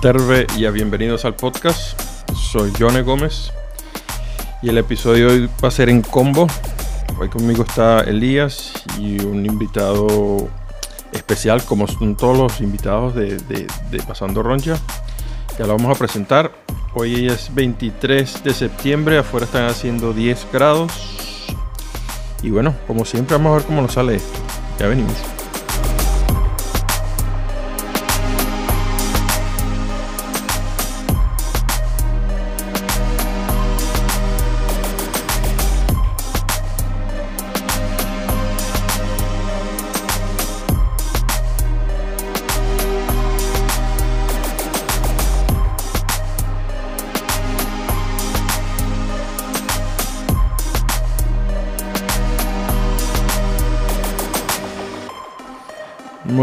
Terve y a bienvenidos al podcast. Soy Jone Gómez y el episodio de hoy va a ser en combo. Hoy conmigo está Elías y un invitado especial, como son todos los invitados de, Pasando Roncha. Ya lo vamos a presentar. Hoy es 23 de septiembre, afuera están haciendo 10 grados. Y bueno, como siempre, vamos a ver cómo nos sale esto. Ya venimos.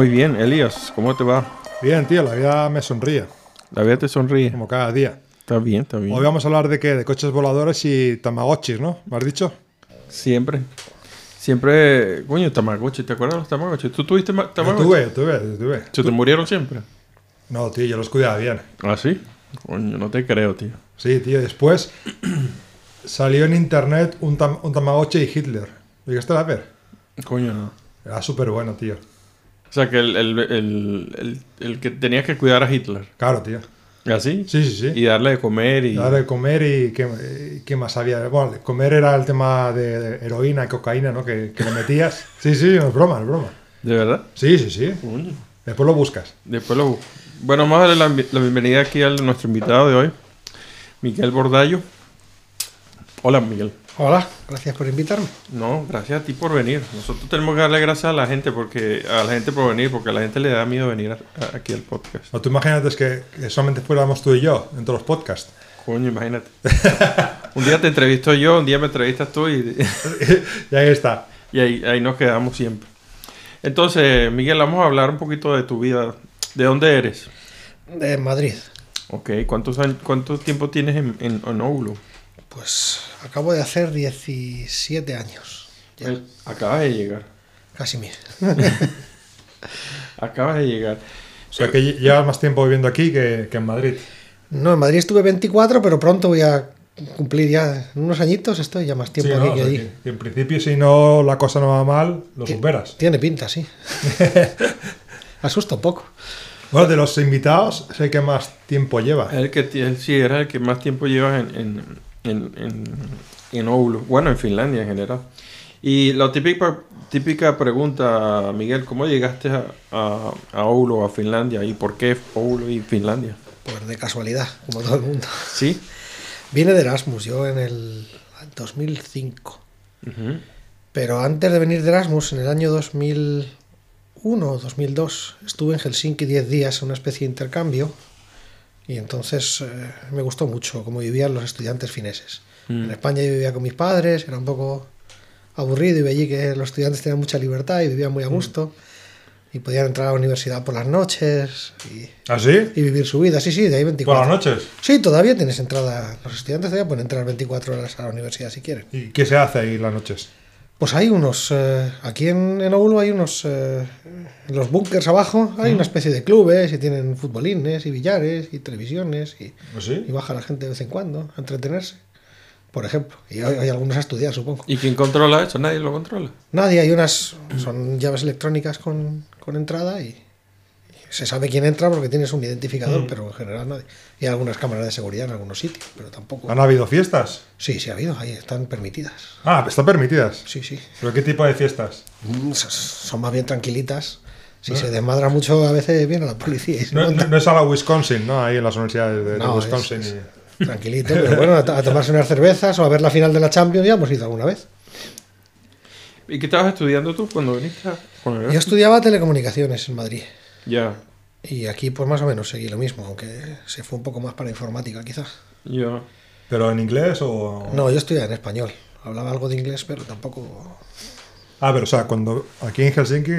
Muy bien, Elías, ¿cómo te va? Bien, tío, la vida me sonríe, La vida te sonríe. como cada día. Está bien, está bien. Hoy vamos a hablar de qué? De coches voladores y tamagotchis, ¿no? ¿Me has dicho? Siempre. Siempre. Coño, Tamagotchi, ¿te acuerdas de los Tamagotchi? ¿Tú tuviste ma- Yo Tamagotchi? tuve, tuve, tuve. ¿Se te murieron siempre? No, tío, yo los cuidaba bien. ¿Ah, sí? Coño, no te creo, tío. Sí, tío, después salió en internet un, tam- un tamagotchi y Hitler. ¿Llegaste a ver? Coño, no. Era súper bueno, tío. O sea, que el, el, el, el, que tenías que cuidar a Hitler. Claro, tío. ¿Así? Sí, sí, sí. Y darle de comer y... Dar de comer y qué, y qué más había. Bueno, comer era el tema de, de heroína y cocaína, ¿no? Que, que le metías. Sí, sí, no es broma, no es broma. ¿De verdad? Sí, sí, sí. Después lo buscas. Después lo... Bueno, vamos a darle la, la bienvenida aquí a nuestro invitado de hoy, Miguel Bordallo. Hola, Miguel. Hola, gracias por invitarme. No, gracias a ti por venir. Nosotros tenemos que darle gracias a la gente porque a la gente por venir, porque a la gente le da miedo venir a- a- aquí al podcast. No, tú imagínate que, que solamente fuéramos tú y yo en todos los podcasts. Coño, imagínate. un día te entrevisto yo, un día me entrevistas tú y, y ahí está. y ahí, ahí nos quedamos siempre. Entonces, Miguel, vamos a hablar un poquito de tu vida. ¿De dónde eres? De Madrid. Ok, ¿cuántos años, cuánto tiempo tienes en, en, en Oulu? Pues acabo de hacer 17 años. Eh, Acabas de llegar. casi mil. Acabas de llegar. O sea que lle- llevas más tiempo viviendo aquí que, que en Madrid. No, en Madrid estuve 24, pero pronto voy a cumplir ya en unos añitos. Estoy ya más tiempo Sí, aquí ¿no? O que sea allí. que- en principio, si no la cosa no va mal, lo superas. Tiene pinta, sí. Asusta un poco. Bueno, de los invitados, sé que más tiempo lleva. El que el- sí, era el que más tiempo llevas en, en, en, en, en Oulu. Bueno, en Finlandia en general. Y la típica, típica pregunta, Miguel, ¿cómo llegaste a, a, a Oulu, a Finlandia? ¿Y por qué Oulu y Finlandia? Pues de casualidad, como todo el mundo. ¿Sí? Vine de Erasmus, yo en el 2005. Ujú. Pero antes de venir de Erasmus, en el año 2001 o 2002, estuve en Helsinki 10 días en una especie de intercambio y entonces eh, me gustó mucho cómo vivían los estudiantes fineses. Mm. En España yo vivía con mis padres, era un poco aburrido y veía que los estudiantes tenían mucha libertad y vivían muy a gusto y podían entrar a la universidad por las noches y, ¿Ah, sí? y vivir su vida. Sí, sí, de ahí Por 24. las noches. Sí, todavía tienes entrada. Los estudiantes todavía pueden entrar 24 horas a la universidad si quieren. ¿Y qué se hace ahí las noches? Pues hay unos, eh, aquí en, en Oulu hay unos, eh, en los búnkers abajo hay una especie de clubes y tienen futbolines y billares y televisiones y, ¿Ah, sí? y baja la gente de vez en cuando a entretenerse, por ejemplo. Y hay, hay algunos a estudiar, supongo. ¿Y quién controla eso? Nadie lo controla. Nadie, hay unas, son llaves electrónicas con, con entrada y, y se sabe quién entra porque tienes un identificador, pero en general nadie. Y hay algunas cámaras de seguridad en algunos sitios, pero tampoco... ¿Han habido fiestas? Sí, sí ha habido, ahí están permitidas. Ah, están permitidas. Sí, sí. ¿Pero qué tipo de fiestas? Mm, Son más bien tranquilitas. Si se desmadra mucho, a veces viene la policía y se No, es a la Wisconsin, ¿no? Ahí en las universidades de, No, Wisconsin. es y- tranquilito, pero bueno, a, a tomarse unas cervezas o a ver la final de la Champions ya hemos ido alguna vez. ¿Y qué estabas estudiando tú cuando viniste? a- cuando Yo estudiaba telecomunicaciones en Madrid Ya, y aquí pues más o menos seguí lo mismo, aunque se fue un poco más para informática quizás. ya. ¿Pero en inglés o...? No, yo estudiaba en español. Hablaba algo de inglés, pero tampoco... Ah, pero o sea, cuando aquí en Helsinki,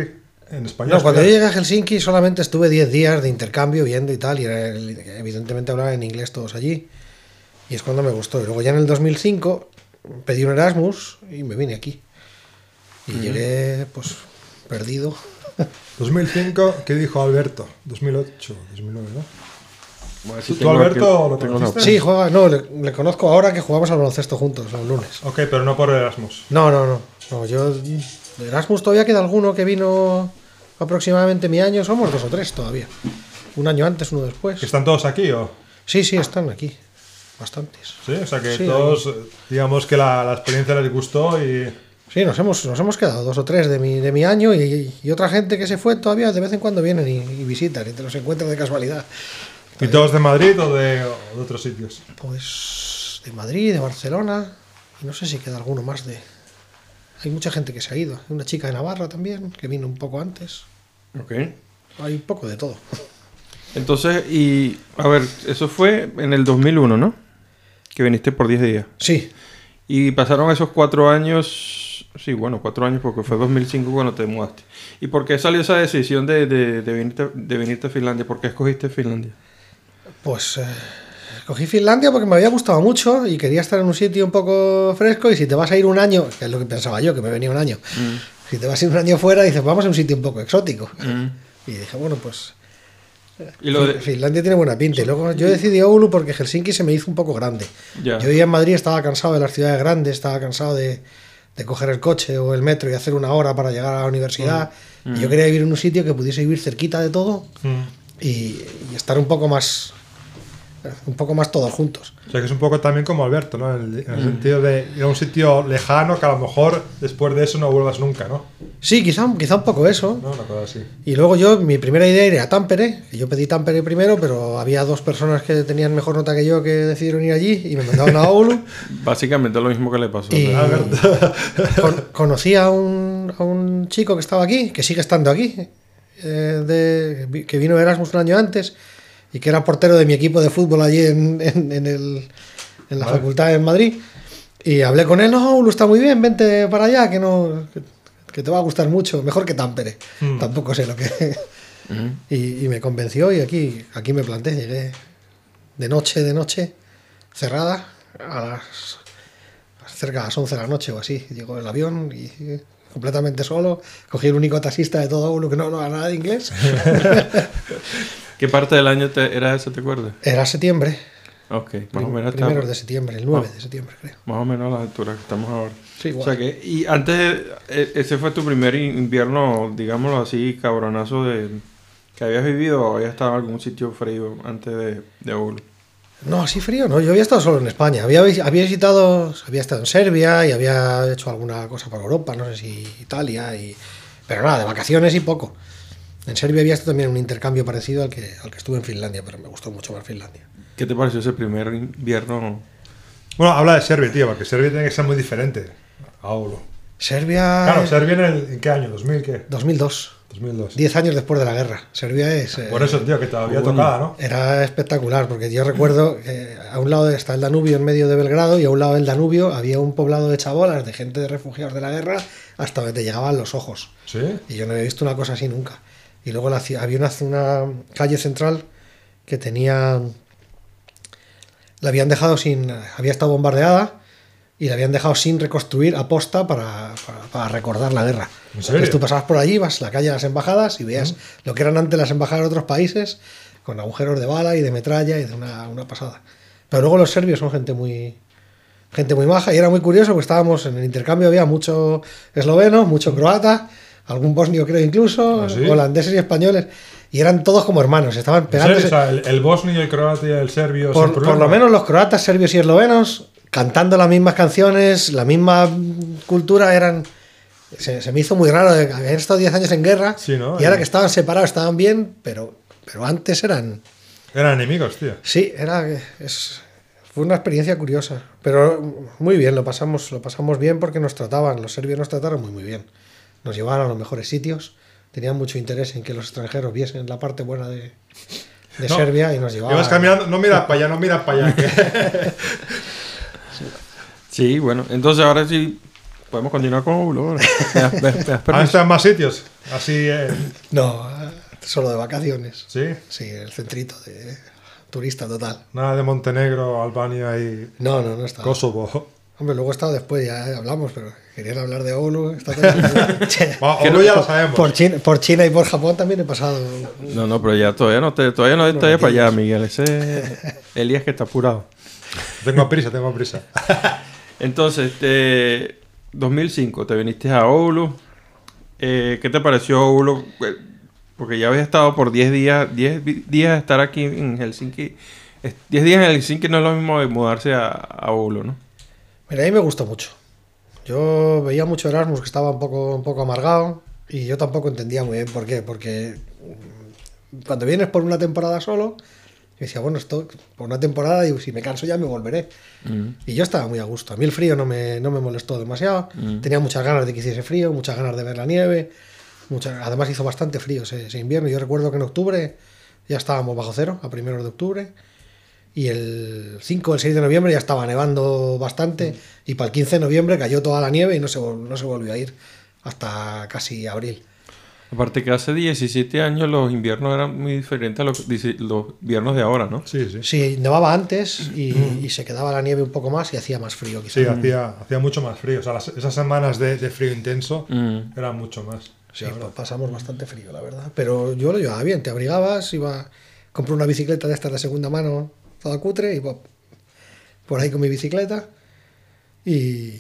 en español... No, cuando yo llegué a Helsinki solamente estuve 10 días de intercambio viendo y tal, y era el- evidentemente hablaban en inglés todos allí. Y es cuando me gustó. Y luego ya en el 2005 pedí un Erasmus y me vine aquí. Y llegué, pues, perdido. 2005, ¿qué dijo Alberto? 2008, 2009, ¿no? Ver si ¿Tú, Alberto, lo conociste? Sí, juega, no, le, le conozco ahora que jugamos al baloncesto juntos los lunes. Ok, pero no por Erasmus. No, no, no. no yo, de Erasmus todavía queda alguno que vino aproximadamente mi año. Somos dos o tres todavía. Un año antes, uno después. ¿Que ¿Están todos aquí o...? Sí, sí, están aquí. Bastantes. Sí, o sea que Sí, todos, digamos que la, la experiencia les gustó y... Sí, nos hemos, nos hemos quedado dos o tres de mi, de mi año y, y otra gente que se fue todavía de vez en cuando vienen y, y visitan y te los encuentras de casualidad. ¿Y todos de Madrid o de, o de otros sitios? Pues de Madrid, de Barcelona y no sé si queda alguno más de... Hay mucha gente que se ha ido. Hay una chica de Navarra también que vino un poco antes. Ok. Hay un poco de todo. Entonces, y a ver, eso fue en el 2001, ¿no? Que viniste por 10 días. Sí, Y pasaron esos cuatro años, sí, bueno, cuatro años porque fue 2005 cuando te mudaste. ¿Y por qué salió esa decisión de, de, de venirte, de venirte a Finlandia? ¿Por qué escogiste Finlandia? Pues eh, cogí Finlandia porque me había gustado mucho y quería estar en un sitio un poco fresco y si te vas a ir un año, que es lo que pensaba yo, que me venía un año, si te vas a ir un año fuera dices, vamos a un sitio un poco exótico. Y dije, bueno, pues Y lo de... Finlandia tiene buena pinta. Y luego yo decidí Oulu porque Helsinki se me hizo un poco grande. Ya. Yo vivía en Madrid, estaba cansado de las ciudades grandes, estaba cansado de, de coger el coche o el metro y hacer una hora para llegar a la universidad. Y yo quería vivir en un sitio que pudiese vivir cerquita de todo y, y estar un poco más un poco más todos juntos. O sea que es un poco también como Alberto, ¿no? En el, en el sentido de ir a un sitio lejano que a lo mejor después de eso no vuelvas nunca, ¿no? Sí, quizá, quizá un poco eso. ¿No? Una cosa así. Y luego yo, mi primera idea era Tampere, que yo pedí Tampere primero, pero había dos personas que tenían mejor nota que yo que decidieron ir allí y me mandaron a Oulu. Básicamente lo mismo que le pasó. Y ¿verdad? con- conocí a un, a un chico que estaba aquí, que sigue estando aquí, eh, de- que vino de Erasmus un año antes y que era portero de mi equipo de fútbol allí en, en- en el- en la Vale. facultad en Madrid. Y hablé con él, no, Ulu está muy bien, vente para allá, que no que, que te va a gustar mucho, mejor que Tampere. Mm. Tampoco sé lo que... Ujú. y, y me convenció y aquí, aquí me planté, llegué de noche, de noche, cerrada, a las cerca de las 11 de la noche o así. Llegó el avión y completamente solo. Cogí el único taxista de todo uno que no hablaba nada de inglés. ¿Qué parte del año te- era eso, te acuerdas? Era septiembre, Ok, más o menos primeros está- de septiembre, el 9 de septiembre creo. Más o menos a la altura que estamos ahora. Sí, O igual. sea que, y antes, e- ese fue tu primer invierno, digámoslo así, cabronazo de que habías vivido o habías estado en algún sitio frío antes de, de Oulu. No, así frío, no. Yo había estado solo en España. Había, había visitado, había estado en Serbia y había hecho alguna cosa por Europa, no sé si Italia, y... pero nada, de vacaciones y poco. En Serbia había estado también un intercambio parecido al que, al que estuve en Finlandia, pero me gustó mucho más Finlandia. ¿Qué te pareció ese primer invierno? Bueno, habla de Serbia, tío, porque Serbia tiene que ser muy diferente a Oulu. Serbia. Claro, Serbia en, el, ¿en qué año? ¿2000 qué? 2002, 2002. 10 años después de la guerra. Serbia es. eh, Por eso, tío, que todavía bueno. tocada, ¿no? Era espectacular, porque yo recuerdo que a un lado está el Danubio en medio de Belgrado y a un lado del Danubio había un poblado de chabolas, de gente de refugiados de la guerra, hasta donde te llegaban los ojos. Sí. Y yo no había visto una cosa así nunca. Y luego la había una, una calle central que tenía. La habían dejado sin. Había estado bombardeada y la habían dejado sin reconstruir aposta para, para, para recordar la guerra. Entonces tú pasabas por allí, vas a la calle de las embajadas y veías lo que eran antes las embajadas de otros países, con agujeros de bala y de metralla y de una, una pasada. Pero luego los serbios son gente muy. Gente muy maja y era muy curioso porque estábamos en el intercambio, había mucho esloveno, mucho croata, algún bosnio creo incluso, ¿Ah, sí? holandeses y españoles, y eran todos como hermanos, estaban pegándose. O sea, el, el bosnio, el croata y el serbio. Por, por lo menos los croatas, serbios y eslovenos, cantando las mismas canciones, la misma cultura, eran. Se, se me hizo muy raro, de- habían estado 10 años en guerra, Sí, ¿no? y ahora que estaban separados estaban bien, pero, pero antes eran. Eran enemigos, tío. Sí, era. Es, fue una experiencia curiosa, pero muy bien, lo pasamos, lo pasamos bien porque nos trataban, los serbios nos trataron muy, muy bien. Nos llevaban a los mejores sitios, tenían mucho interés en que los extranjeros viesen la parte buena de, de No, Serbia y nos llevaban. Ibas caminando, no mira para allá, no mira para allá. que- Sí, bueno, entonces ahora sí podemos continuar con Oulu. ahora. ¿Me das- me das- me das ¿Han estado en más sitios? Así, eh, No, solo de vacaciones. sí. Sí, el centrito de turista total. Nada de Montenegro, Albania y No, no, no está. Kosovo. Hombre, luego he estado después, ya hablamos, pero querían hablar de Bueno, Oulu no- ya lo sabemos. por, China, por China y por Japón también he pasado. No, no, pero ya todavía no te, todavía no te vayas para allá, Miguel. Ese es Elías que está apurado. Tengo prisa, tengo prisa. Entonces, este, 2005, te viniste a Oulu. Eh, ¿Qué te pareció Oulu? Eh, Porque ya habías estado por 10 días, 10 vi- días de estar aquí en Helsinki. Es- 10 días en Helsinki no es lo mismo de mudarse a, a Oulu, ¿no? Mira, a mí me gustó mucho. Yo veía mucho Erasmus que estaba un poco, un poco amargado y yo tampoco entendía muy bien por qué. Porque mm, cuando vienes por una temporada solo, yo decía, bueno, esto por una temporada y si me canso ya me volveré. Mm. Y yo estaba muy a gusto. A mí el frío no me, no me molestó demasiado. Mm. Tenía muchas ganas de que hiciese frío, muchas ganas de ver la nieve. muchas- Además hizo bastante frío ese, ese invierno. Yo recuerdo que en octubre ya estábamos bajo cero, a primeros de octubre. Y el 5 o el 6 de noviembre ya estaba nevando bastante. Y para el 15 de noviembre cayó toda la nieve y no se, no se volvió a ir hasta casi abril. Aparte que hace 17 años los inviernos eran muy diferentes a los, los inviernos de ahora, ¿no? Sí, sí. Sí, nevaba antes y, y se quedaba la nieve un poco más y hacía más frío quizá. Sí, hacía, hacía mucho más frío. O sea, las- esas semanas de, de frío intenso Mm. eran mucho más. Sí, pa- pasamos bastante frío, la verdad. Pero yo lo llevaba bien, te abrigabas, iba, compré una bicicleta de estas de segunda mano, toda cutre, y po- por ahí con mi bicicleta. Y,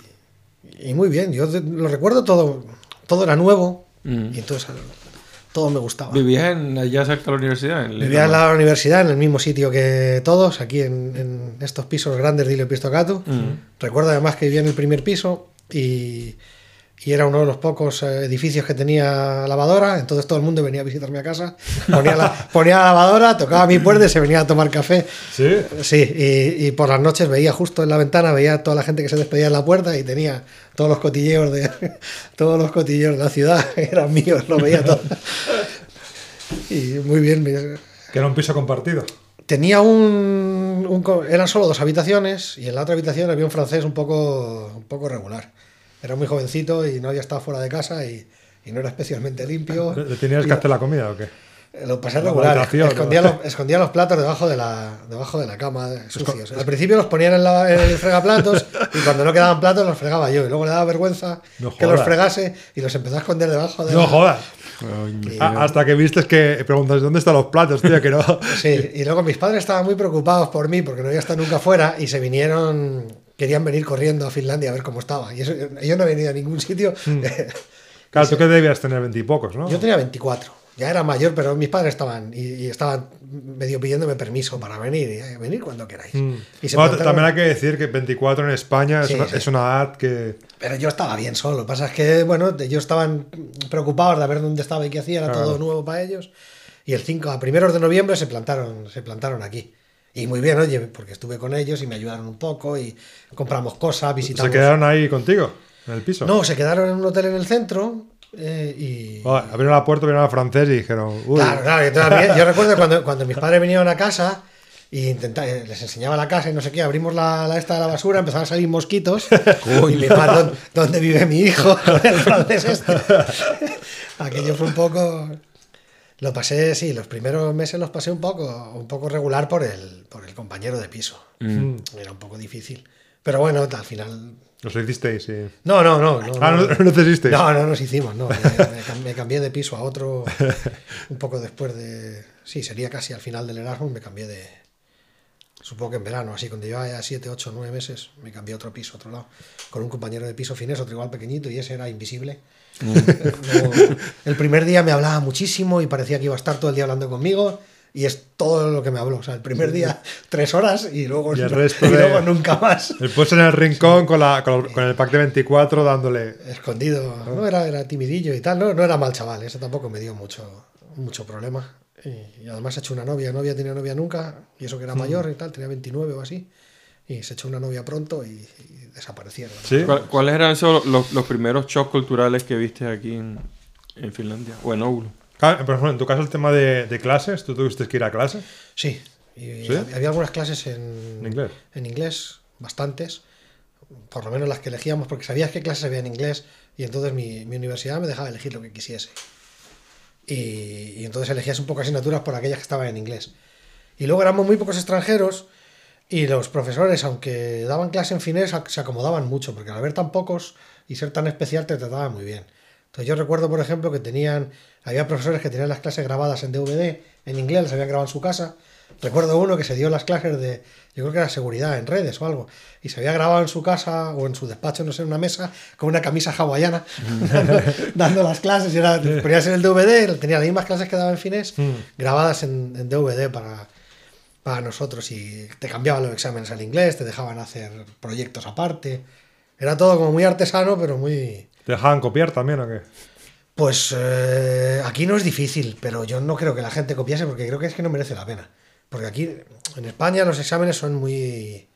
y muy bien, yo lo recuerdo todo, todo era nuevo, Mm. y entonces todo me gustaba. ¿Vivías en, allá cerca de la universidad? En Vivía en la universidad, en el mismo sitio que todos, aquí en, en estos pisos grandes de Ilio Pistocato. Mm. Recuerdo además que vivía en el primer piso y, y era uno de los pocos eh, edificios que tenía lavadora, entonces todo el mundo venía a visitarme a casa, ponía la, ponía la lavadora, tocaba mi puerta y se venía a tomar café. Sí. Sí, y, y por las noches veía justo en la ventana, veía a toda la gente que se despedía en la puerta y tenía todos los cotilleos de todos los cotilleos de la ciudad, eran míos, lo veía todo. Y muy bien, Que era un piso compartido. Tenía un, un Eran solo dos habitaciones y en la otra habitación había un francés un poco, un poco regular. Era muy jovencito y no había estado fuera de casa y, y no era especialmente limpio. ¿Le tenías Y que hacer la comida o qué? Lo pasé La regular. Escondía, ¿no? los, escondía los platos debajo de la, debajo de la cama, eh, sucios. Al principio los ponían en, la- en el fregaplatos y cuando no quedaban platos los fregaba yo. Y luego le daba vergüenza No que los fregase y los empezó a esconder debajo de No la- jodas. Ah, hasta que viste que preguntas dónde están los platos, tío, que no. Sí, y luego mis padres estaban muy preocupados por mí porque no había estado nunca fuera y se vinieron, querían venir corriendo a Finlandia a ver cómo estaba. Y eso, yo no he venido a ningún sitio. Claro, tú que debías tener veintipocos, ¿no? Yo tenía 24, ya era mayor, pero mis padres estaban y, y estaban medio pidiéndome permiso para venir. Y, "Eh, venir cuando queráis. Mm. Y se Bueno, plantaron- también hay que decir que 24 en España es, Sí, una, sí. es una edad que. Pero yo estaba bien solo. Lo que pasa es que, bueno, ellos estaban preocupados de ver dónde estaba y qué hacía. Era Claro. todo nuevo para ellos. Y el 5, a primeros de noviembre se plantaron, se plantaron aquí. Y muy bien, oye, porque estuve con ellos y me ayudaron un poco y compramos cosas, visitamos. Se quedaron ahí contigo, en el piso. No, se quedaron en un hotel en el centro eh, y... Oh, abrieron la puerta, vieron al francés y dijeron. Uy, Claro, claro. entonces, yo recuerdo cuando, cuando mis padres vinieron a casa y intenta- eh, les enseñaba la casa y no sé qué, abrimos la, la esta de la basura, empezaron a salir mosquitos. y mi padre, ¿dónde, dónde vive mi hijo? El francés este. Aquello fue un poco... Lo pasé, sí, los primeros meses los pasé un poco, un poco regular por el, por el compañero de piso. Mm. Era un poco difícil. Pero bueno, al final... Los hicisteis, sí. No, no, no. no Ah, no, no te hicisteis. no, no nos hicimos, no. Me, me cambié de piso a otro un poco después de. Sí, sería casi al final del Erasmus, me cambié de. Supongo que en verano, así, cuando llevaba ya 7, 8, 9 meses, me cambié a otro piso, a otro lado, con un compañero de piso finés, otro igual pequeñito, y ese era invisible. Mm. El primer día me hablaba muchísimo y parecía que iba a estar todo el día hablando conmigo, y es todo lo que me habló. O sea, el primer día, tres horas, y luego, Y el resto y de- luego nunca más. El puesto en el rincón con, la, con, el, con el pack de 24 dándole. escondido. No era, era timidillo y tal, no, no era mal chaval, eso tampoco me dio mucho, mucho problema. Y, y además he hecho una novia, no había tenido novia nunca, y eso que era mayor y tal, tenía 29 o así. Y se echó una novia pronto y, y desaparecieron. ¿Sí? ¿Cuál- ¿Cuáles eran esos los, los primeros shocks culturales que viste aquí en, en Finlandia? O en Oulu. Claro, por ejemplo, en tu caso, el tema de, de clases, ¿tú tuviste que ir a clase? Sí, y ¿Sí? había algunas clases en, ¿En inglés? en inglés, bastantes, por lo menos las que elegíamos, porque sabías qué clases había en inglés, y entonces mi, mi universidad me dejaba elegir lo que quisiese. Y, y entonces elegías un poco asignaturas por aquellas que estaban en inglés. Y luego éramos muy pocos extranjeros, Y los profesores, aunque daban clase en finés, se acomodaban mucho, porque al haber tan pocos y ser tan especial, te trataban muy bien. Entonces yo recuerdo, por ejemplo, que tenían, había profesores que tenían las clases grabadas en DVD, en inglés, las habían grabado en su casa. Recuerdo uno que se dio las clases de, yo creo que era seguridad en redes o algo, y se había grabado en su casa o en su despacho, no sé, en una mesa, con una camisa hawaiana, dando, dando las clases, y era, ponías en el DVD, tenía las mismas clases que daba en finés, grabadas en, en DVD para, para nosotros y te cambiaban los exámenes al inglés, te dejaban hacer proyectos aparte. Era todo como muy artesano, pero muy... ¿Te dejaban copiar también o qué? Pues eh, aquí no es difícil, pero yo no creo que la gente copiase porque creo que es que no merece la pena. Porque aquí en España los exámenes son muy...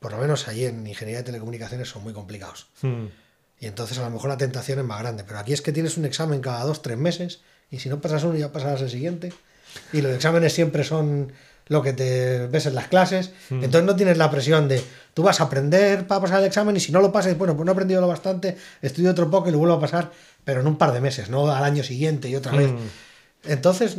Por lo menos allí en Ingeniería de Telecomunicaciones son muy complicados. Hmm. Y entonces a lo mejor la tentación es más grande. Pero aquí es que tienes un examen cada dos, tres meses y si no pasas uno ya pasarás el siguiente. Y los exámenes siempre son lo que te ves en las clases. Entonces no tienes la presión de tú vas a aprender para pasar el examen y si no lo pasas, bueno, pues no he aprendido lo bastante, estudio otro poco y lo vuelvo a pasar, pero en un par de meses, no al año siguiente y otra vez. Entonces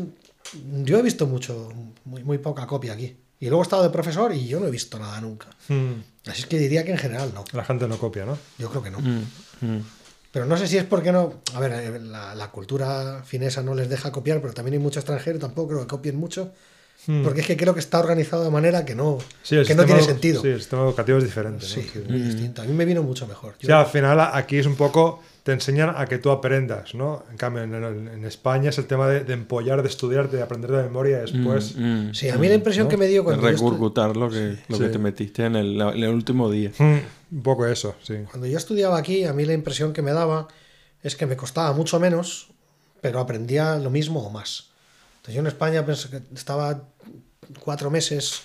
yo he visto mucho, muy, muy poca copia aquí. Y luego he estado de profesor y yo no he visto nada nunca. Hmm. Así es que diría que en general no. La gente no copia, ¿no? Yo creo que no. Mm, mm. Pero no sé si es porque no. A ver, eh, la, la cultura finesa no les deja copiar, pero también hay mucho extranjero, tampoco creo que copien mucho. Porque es que creo que está organizado de manera que no, Hmm. Sí, que no tiene sentido. Sí, el sistema educativo es diferente. ¿no? Sí, Sí. muy distinto. A mí me vino mucho mejor. Yo- Sí, al final aquí es un poco, te enseñan a que tú aprendas, ¿no? En cambio, en, en- en España es el tema de, de empollar, de estudiar, de aprender de memoria después. Mm, sí, a mí la impresión ¿no? que me dio de cuando yo, regurgitar lo que, lo que Sí. te metiste en el, en el último día. Hmm, Un poco eso, sí. cuando yo estudiaba aquí, a mí la impresión que me daba es que me costaba mucho menos, pero aprendía lo mismo o más. Entonces yo en España pensé que estaba cuatro meses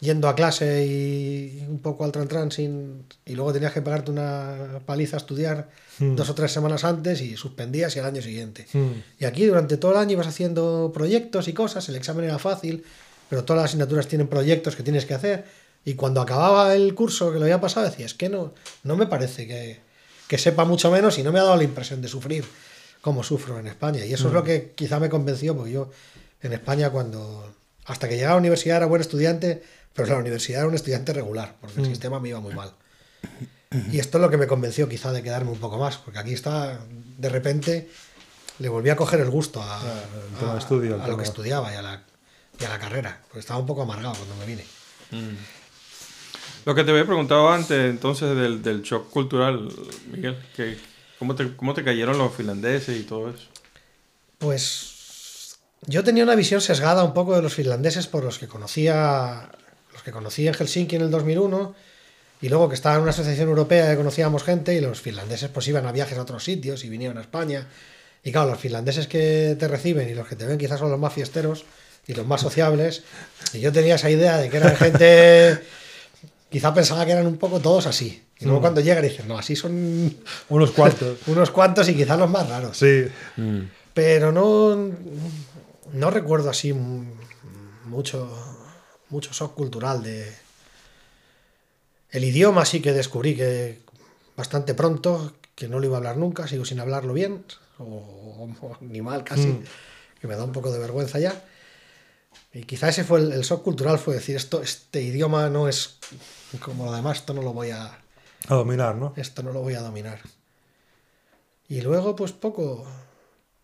yendo a clase y un poco al tran sin y luego tenías que pagarte una paliza a estudiar dos o tres semanas antes y suspendías y al año siguiente. Hmm. Y aquí durante todo el año ibas haciendo proyectos y cosas, el examen era fácil, pero todas las asignaturas tienen proyectos que tienes que hacer. Y cuando acababa el curso que lo había pasado, decía, es que no, no me parece que, que sepa mucho menos y no me ha dado la impresión de sufrir como sufro en España. Y eso es lo que quizá me convenció, porque yo en España cuando, hasta que llegaba a la universidad era buen estudiante, pero en la universidad era un estudiante regular, porque el sistema me iba muy mal. Y esto es lo que me convenció quizá de quedarme un poco más, porque aquí está, de repente, le volví a coger el gusto a, el tema a- de estudio, el a lo que estudiaba y a, la, y a la carrera, porque estaba un poco amargado cuando me vine. Lo que te había preguntado antes, entonces, del, del shock cultural, Miguel, que, ¿cómo, te, ¿cómo te cayeron los finlandeses y todo eso? Pues yo tenía una visión sesgada un poco de los finlandeses por los que conocía, los que conocí en Helsinki en el 2001 y luego que estaba en una asociación europea que conocíamos gente y los finlandeses pues iban a viajes a otros sitios y vinieron a España. Y claro, los finlandeses que te reciben y los que te ven quizás son los más fiesteros y los más sociables. Y yo tenía esa idea de que eran gente, quizá pensaba que eran un poco todos así. Y luego cuando llegan dicen, no, así son Unos cuantos. unos cuantos y quizás los más raros. sí. Pero no, no recuerdo así mucho, mucho shock cultural de... El idioma sí que descubrí que bastante pronto, que no lo iba a hablar nunca, sigo sin hablarlo bien, o, o ni mal casi, que me da un poco de vergüenza ya. Y quizá ese fue el, el shock cultural, fue decir, esto, este idioma no es como lo demás, esto no lo voy a, A dominar, ¿no? esto no lo voy a dominar. Y luego, pues poco,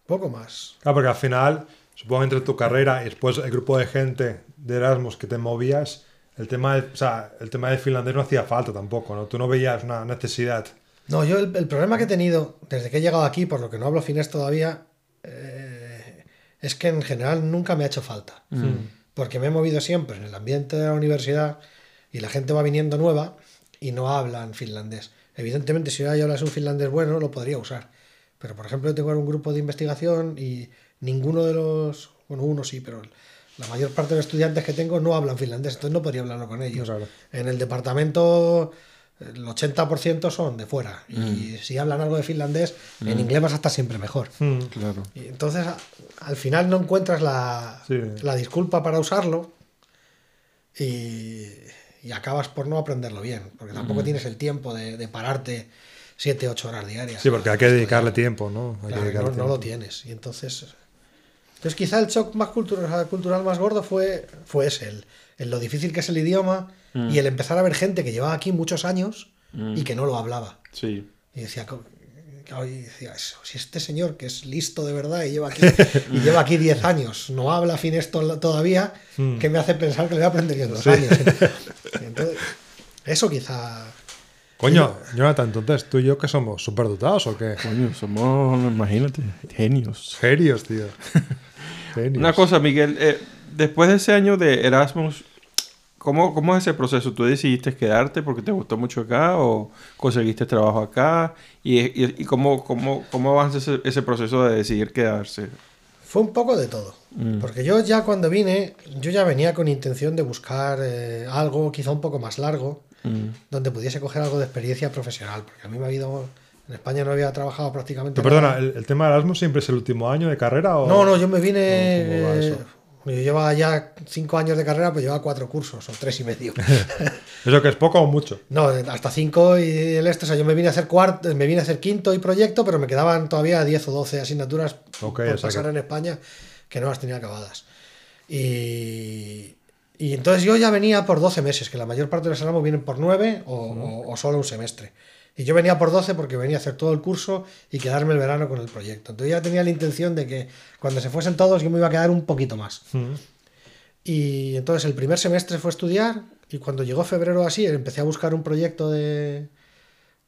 poco más. Claro, porque al final, supongo entre tu carrera y después el grupo de gente de Erasmus que te movías, el tema, de, o sea, el tema del finlandés no hacía falta tampoco, ¿no? Tú no veías una necesidad. No, yo el, el problema que he tenido desde que he llegado aquí, por lo que no hablo finés todavía, eh, es que en general nunca me ha hecho falta. Porque me he movido siempre en el ambiente de la universidad y la gente va viniendo nueva y no hablan finlandés. Evidentemente, si yo hablas un finlandés bueno, lo podría usar. Pero, por ejemplo, yo tengo ahora un grupo de investigación y ninguno de los, bueno, uno sí, pero la mayor parte de los estudiantes que tengo no hablan finlandés, entonces no podría hablarlo con ellos. Claro. En el departamento el 80% son de fuera y si hablan algo de finlandés, en inglés vas a estar siempre mejor. Claro. Y entonces al final no encuentras la, Sí. la disculpa para usarlo y, y acabas por no aprenderlo bien, porque tampoco tienes el tiempo de, de pararte 7, 8 horas diarias. Sí, porque hay que dedicarle estudiar. tiempo, ¿no? Hay que Claro, dedicarle no, no lo tiempo. tienes. Y entonces Entonces quizá el shock más cultural, cultural más gordo fue, fue ese, el, el lo difícil que es el idioma y el empezar a ver gente que llevaba aquí muchos años y que no lo hablaba. Sí. Y decía, claro, y decía, "Eso, si este señor que es listo de verdad y lleva aquí, y lleva aquí 10 años, no habla fin esto todavía, que me hace pensar que le voy a aprender yo en dos años. Entonces, eso quizá... Coño, Jonathan, entonces tú y yo que somos superdotados o qué? Coño, somos, imagínate, genios. Genios, tío. Genios. Una cosa, Miguel, eh, después de ese año de Erasmus, ¿cómo, ¿cómo es ese proceso? ¿Tú decidiste quedarte porque te gustó mucho acá o conseguiste trabajo acá? ¿Y, y, y cómo, cómo, cómo avanza ese, ese proceso de decidir quedarse? Fue un poco de todo. Porque yo ya cuando vine, yo ya venía con intención de buscar eh, algo quizá un poco más largo, donde pudiese coger algo de experiencia profesional. Porque a mí me ha habido... En España no había trabajado prácticamente Pero nada. perdona, ¿el, el tema de Erasmus siempre es el último año de carrera o...? No, no, yo me vine. Yo llevaba ya cinco años de carrera, pues llevaba cuatro cursos, o tres y medio. ¿Eso que es poco o mucho? no, hasta cinco y el este. O sea, yo me vine a hacer cuarto, me vine a hacer quinto y proyecto, pero me quedaban todavía 10 o 12 asignaturas Ok, por pasar que- en España que no las tenía acabadas. Y, y entonces yo ya venía por 12 meses, que la mayor parte de los Erasmus vienen por 9 o, o- o solo un semestre. Y yo venía por 12 porque venía a hacer todo el curso y quedarme el verano con el proyecto. Entonces ya tenía la intención de que cuando se fuesen todos yo me iba a quedar un poquito más. Mm. Y entonces el primer semestre fue estudiar y cuando llegó febrero así empecé a buscar un proyecto de,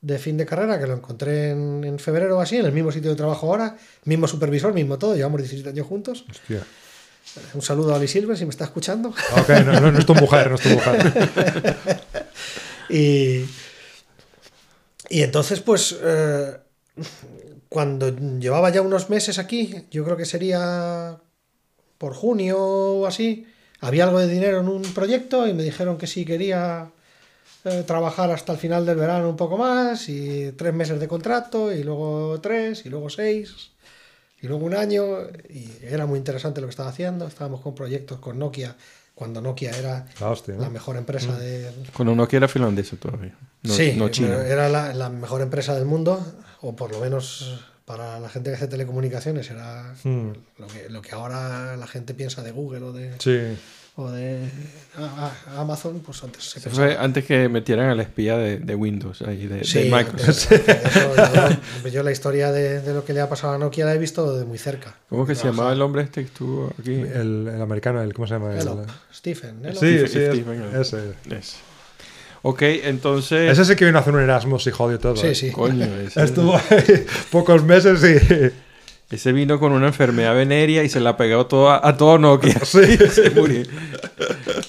de fin de carrera que lo encontré en, en febrero así, en el mismo sitio de trabajo ahora, mismo supervisor, mismo todo, llevamos 17 años juntos. Hostia. Un saludo a Ali Silver si me está escuchando. Ok, no, no, no es tu mujer, no es tu mujer. Y, y entonces, pues, eh, cuando llevaba ya unos meses aquí, yo creo que sería por junio o así, había algo de dinero en un proyecto y me dijeron que sí quería eh, trabajar hasta el final del verano un poco más y tres meses de contrato y luego tres y luego seis y luego un año y era muy interesante lo que estaba haciendo. Estábamos con proyectos con Nokia cuando Nokia era La hostia, ¿no? la mejor empresa de, Cuando no era finlandesa todavía. No, sí, no chino. era la, la mejor empresa del mundo, o por lo menos para la gente que hace telecomunicaciones, era Mm. lo, que, lo que ahora la gente piensa de Google o de, Sí. O de a- a- Amazon, pues antes se fue antes que metieran al espía de, de Windows, ahí, de, Microsoft. antes- eso, yo, yo la historia de, de lo que le ha pasado a Nokia la he visto de muy cerca. ¿Cómo que se llamaba el hombre este que estuvo aquí? El, el americano, el, ¿cómo se llama? El- Stephen. hello. Sí, Stephen- sí, es- Stephen, ese. Ese. Ok, entonces... Ese sí que vino a hacer un Erasmus y jodió todo. Sí, ¿eh? sí. Coño, ese, Estuvo ahí pocos meses y... ese vino con una enfermedad venérea y se la pegó toda, a todo Nokia. Sí. se murió.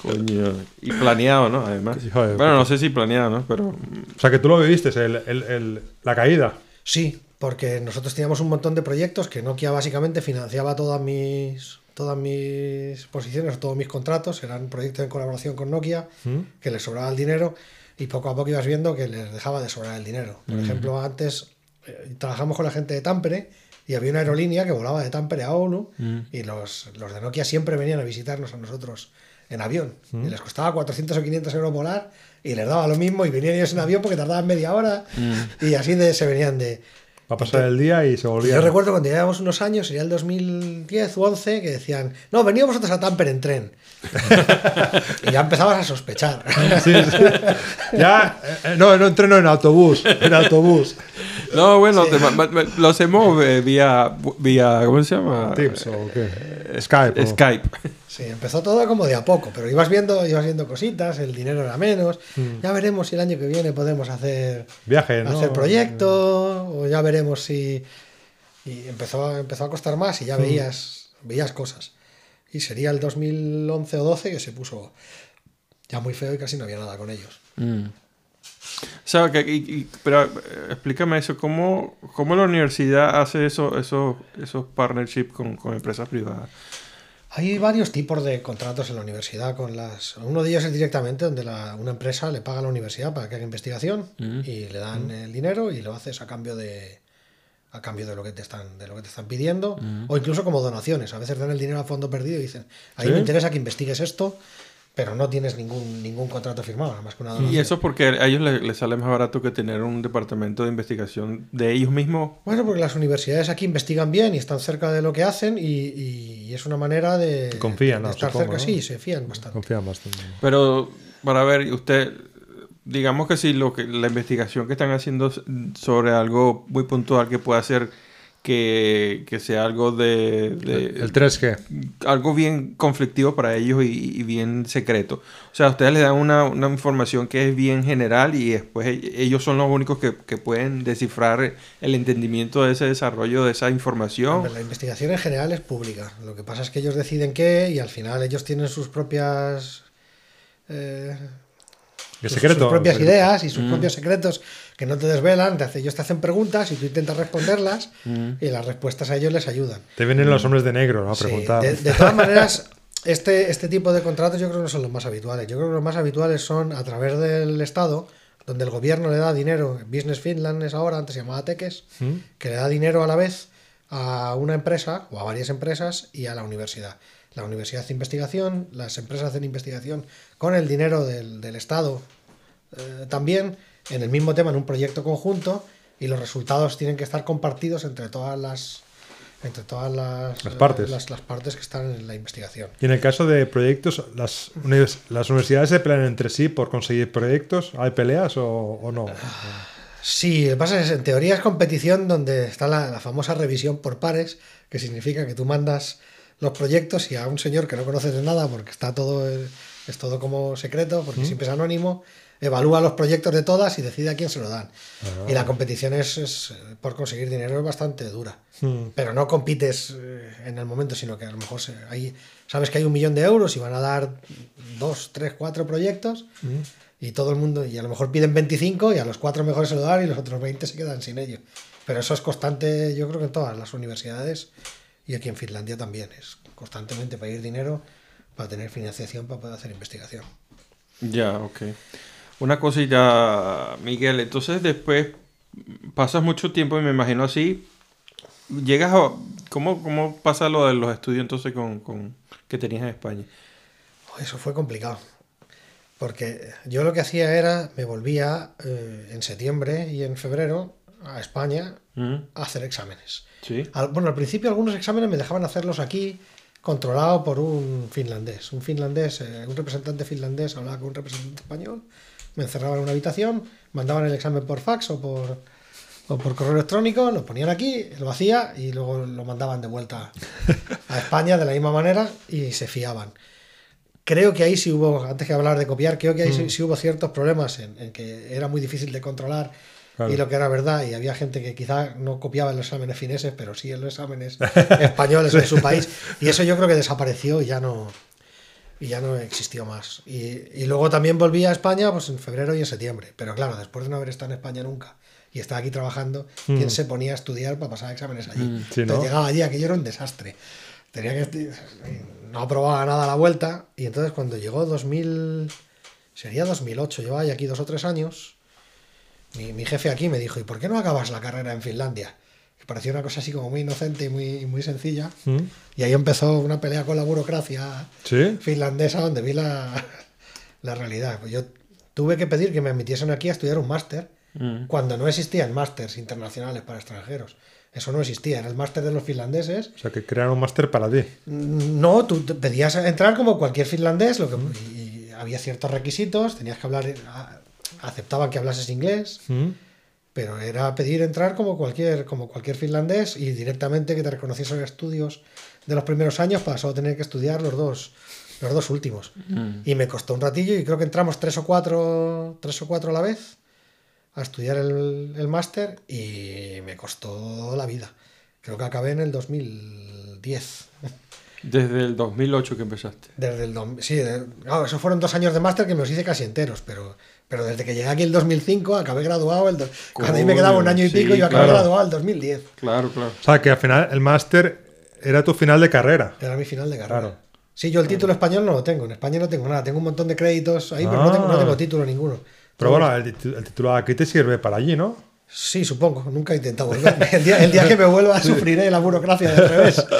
Coño. Y planeado, ¿no? Además. Bueno, no sé si planeado, ¿no? Pero... O sea, que tú lo viviste, el, el- el- la caída. Sí, porque nosotros teníamos un montón de proyectos que Nokia básicamente financiaba todas mis todas mis posiciones, todos mis contratos, eran proyectos en colaboración con Nokia, que les sobraba el dinero y poco a poco ibas viendo que les dejaba de sobrar el dinero. Por ejemplo, antes eh, trabajamos con la gente de Tampere y había una aerolínea que volaba de Tampere a Oulu y los, los de Nokia siempre venían a visitarnos a nosotros en avión. Y les costaba 400 o 500 euros volar y les daba lo mismo y venían ellos en avión porque tardaban media hora y así de, se venían de... Va a pasar el día y se volvía. Yo recuerdo cuando llevábamos unos años, sería el 2010 o 11, que decían, no, veníamos vosotros a Tampere en tren. y ya empezabas a sospechar. Sí, sí. Ya, eh, eh, no, no entreno en autobús, en autobús. No, bueno, te ma- ma- lo hacemos eh, vía, vía... ¿Cómo se llama? Tips o qué. Skype. o- Skype. Sí, empezó todo como de a poco, pero ibas viendo, ibas viendo cositas, el dinero era menos. Ya veremos si el año que viene podemos hacer, Viaje, ¿no? hacer proyecto, o ya veremos si... Y empezó, a- empezó a costar más y ya veías, veías cosas. Y sería el 2011 o 12 que se puso ya muy feo y casi no había nada con ellos. Mm. O sea, que, y- y- pero eh, explícame eso, ¿cómo, cómo la universidad hace eso, esos, esos partnerships con, con empresas privadas? Hay varios tipos de contratos en la universidad con las. Uno de ellos es directamente donde la- una empresa le paga a la universidad para que haga investigación y le dan el dinero y lo haces a cambio de a cambio de lo que te están de lo que te están pidiendo o incluso como donaciones. A veces dan el dinero a fondo perdido y dicen, a mí ¿Sí? me interesa que investigues esto, pero no tienes ningún, ningún contrato firmado, nada más que una donación. Y eso porque a ellos les, les sale más barato que tener un departamento de investigación de ellos mismos. Bueno, porque las universidades aquí investigan bien y están cerca de lo que hacen y, y es una manera de, Confían, de ¿no? estar Supongo, cerca. ¿no? Sí, se fían bastante. Confía bastante. Pero, para ver, usted, digamos que si lo que, la investigación que están haciendo sobre algo muy puntual que pueda ser que, que sea algo de, de- El 3G. algo bien conflictivo para ellos y, y bien secreto. O sea, ustedes les dan una, una información que es bien general y después e- ellos son los únicos que, que pueden descifrar el entendimiento de ese desarrollo de esa información. La investigación en general es pública. Lo que pasa es que ellos deciden qué y al final ellos tienen sus propias eh, ¿Qué sus, secreto? sus propias Secreto. ideas y sus Mm. propios secretos que no te desvelan. Te hace- ellos te hacen preguntas y tú intentas responderlas Mm. y las respuestas a ellos les ayudan. Te vienen los hombres de negro ¿no? a Sí, preguntar. de, de todas maneras, este, este tipo de contratos yo creo que no son los más habituales. Yo creo que los más habituales son a través del Estado, donde el gobierno le da dinero. Business Finland es ahora, antes se llamaba Teques, ¿Mm? que le da dinero a la vez a una empresa o a varias empresas y a la universidad. La universidad hace investigación, las empresas hacen investigación con el dinero del, del Estado eh, también en el mismo tema, en un proyecto conjunto, y los resultados tienen que estar compartidos entre todas las entre todas las, Las partes. las, las partes que están en la investigación. Y en el caso de proyectos, ¿las, univers- las universidades se pelean entre sí por conseguir proyectos? ¿Hay peleas o, o no? Sí, lo que pasa es en teoría es competición donde está la, la famosa revisión por pares, que significa que tú mandas los proyectos y a un señor que no conoces de nada, porque está todo es todo como secreto, porque siempre es anónimo, evalúa los proyectos de todas y decide a quién se lo dan. Y la competición es, es, por conseguir dinero es bastante dura. Mm. Pero no compites eh, en el momento, sino que a lo mejor se- hay, sabes que hay un millón de euros y van a dar dos, tres, cuatro proyectos y todo el mundo, y a lo mejor piden 25 y a los cuatro mejores se lo dan y los otros 20 se quedan sin ello. Pero eso es constante, yo creo que en todas las universidades y aquí en Finlandia también, es constantemente pedir dinero para tener financiación para poder hacer investigación. Ya, ok. Una cosita, Miguel, entonces después pasas mucho tiempo y me imagino así, llegas a... ¿Cómo, cómo pasa lo de los estudios entonces con, con que tenías en España? Oh, Eso fue complicado. Porque yo lo que hacía era, me volvía eh, en septiembre y en febrero a España ¿Mm? a hacer exámenes. Sí. Al- bueno, al principio algunos exámenes me dejaban hacerlos aquí, controlado por un finlandés. Un finlandés, eh, un representante finlandés hablaba con un representante español, me encerraban en una habitación, mandaban el examen por fax o por, o por correo electrónico, lo ponían aquí, lo hacía y luego lo mandaban de vuelta a España de la misma manera y se fiaban. Creo que ahí sí hubo, antes que hablar de copiar, creo que ahí sí, sí hubo ciertos problemas en, en que era muy difícil de controlar Claro. y lo que era verdad, y había gente que quizá no copiaba en los exámenes fineses, pero sí en los exámenes españoles de su país, y eso yo creo que desapareció y ya no, y ya no existió más. Y, y luego también volví a España pues en febrero y en septiembre, pero claro, después de no haber estado en España nunca y estar aquí trabajando, ¿quién se ponía a estudiar para pasar exámenes allí? Mm, sí, Entonces ¿no? llegaba allí, aquello era un desastre. Tenía que no aprobaba nada a la vuelta y entonces cuando llegó 2000 sería 2008, llevaba ya aquí dos o tres años. Mi, mi jefe aquí me dijo, ¿y por qué no acabas la carrera en Finlandia? Que parecía una cosa así como muy inocente y muy, muy sencilla. ¿Mm? Y ahí empezó una pelea con la burocracia ¿Sí? finlandesa donde vi la, la realidad. Pues yo tuve que pedir que me admitiesen aquí a estudiar un máster Mm. cuando no existían másters internacionales para extranjeros. Eso no existía, era el máster de los finlandeses. O sea, que crearon un máster para ti. No, tú pedías entrar como cualquier finlandés, lo que, y había ciertos requisitos, tenías que hablar, aceptaban que hablases inglés, ¿Mm? Pero era pedir entrar como cualquier, como cualquier finlandés y directamente que te reconociesen estudios de los primeros años para solo tener que estudiar los dos, los dos últimos. Mm. Y me costó un ratillo y creo que entramos tres o cuatro, tres o cuatro a la vez a estudiar el, el máster y me costó la vida. Creo que acabé en el 2010. Desde el 2008 que empezaste. Desde el sí, de- claro, esos fueron dos años de máster que me los hice casi enteros, pero, pero desde que llegué aquí el 2005 acabé graduado. El do- cuando ahí me quedaba un año y sí, pico, yo acabé claro. graduado el 2010. Claro, claro. O sea, que al final el máster era tu final de carrera. Era mi final de carrera. Claro. Sí, yo el título español no lo tengo. En España no tengo nada. Tengo un montón de créditos ahí, pero no tengo, no Ah. tengo título ninguno. Pero bueno, el, el titulado aquí te sirve para allí, ¿no? Sí, supongo. Nunca he intentado volver. El día, el día que me vuelva sufriré la burocracia del revés.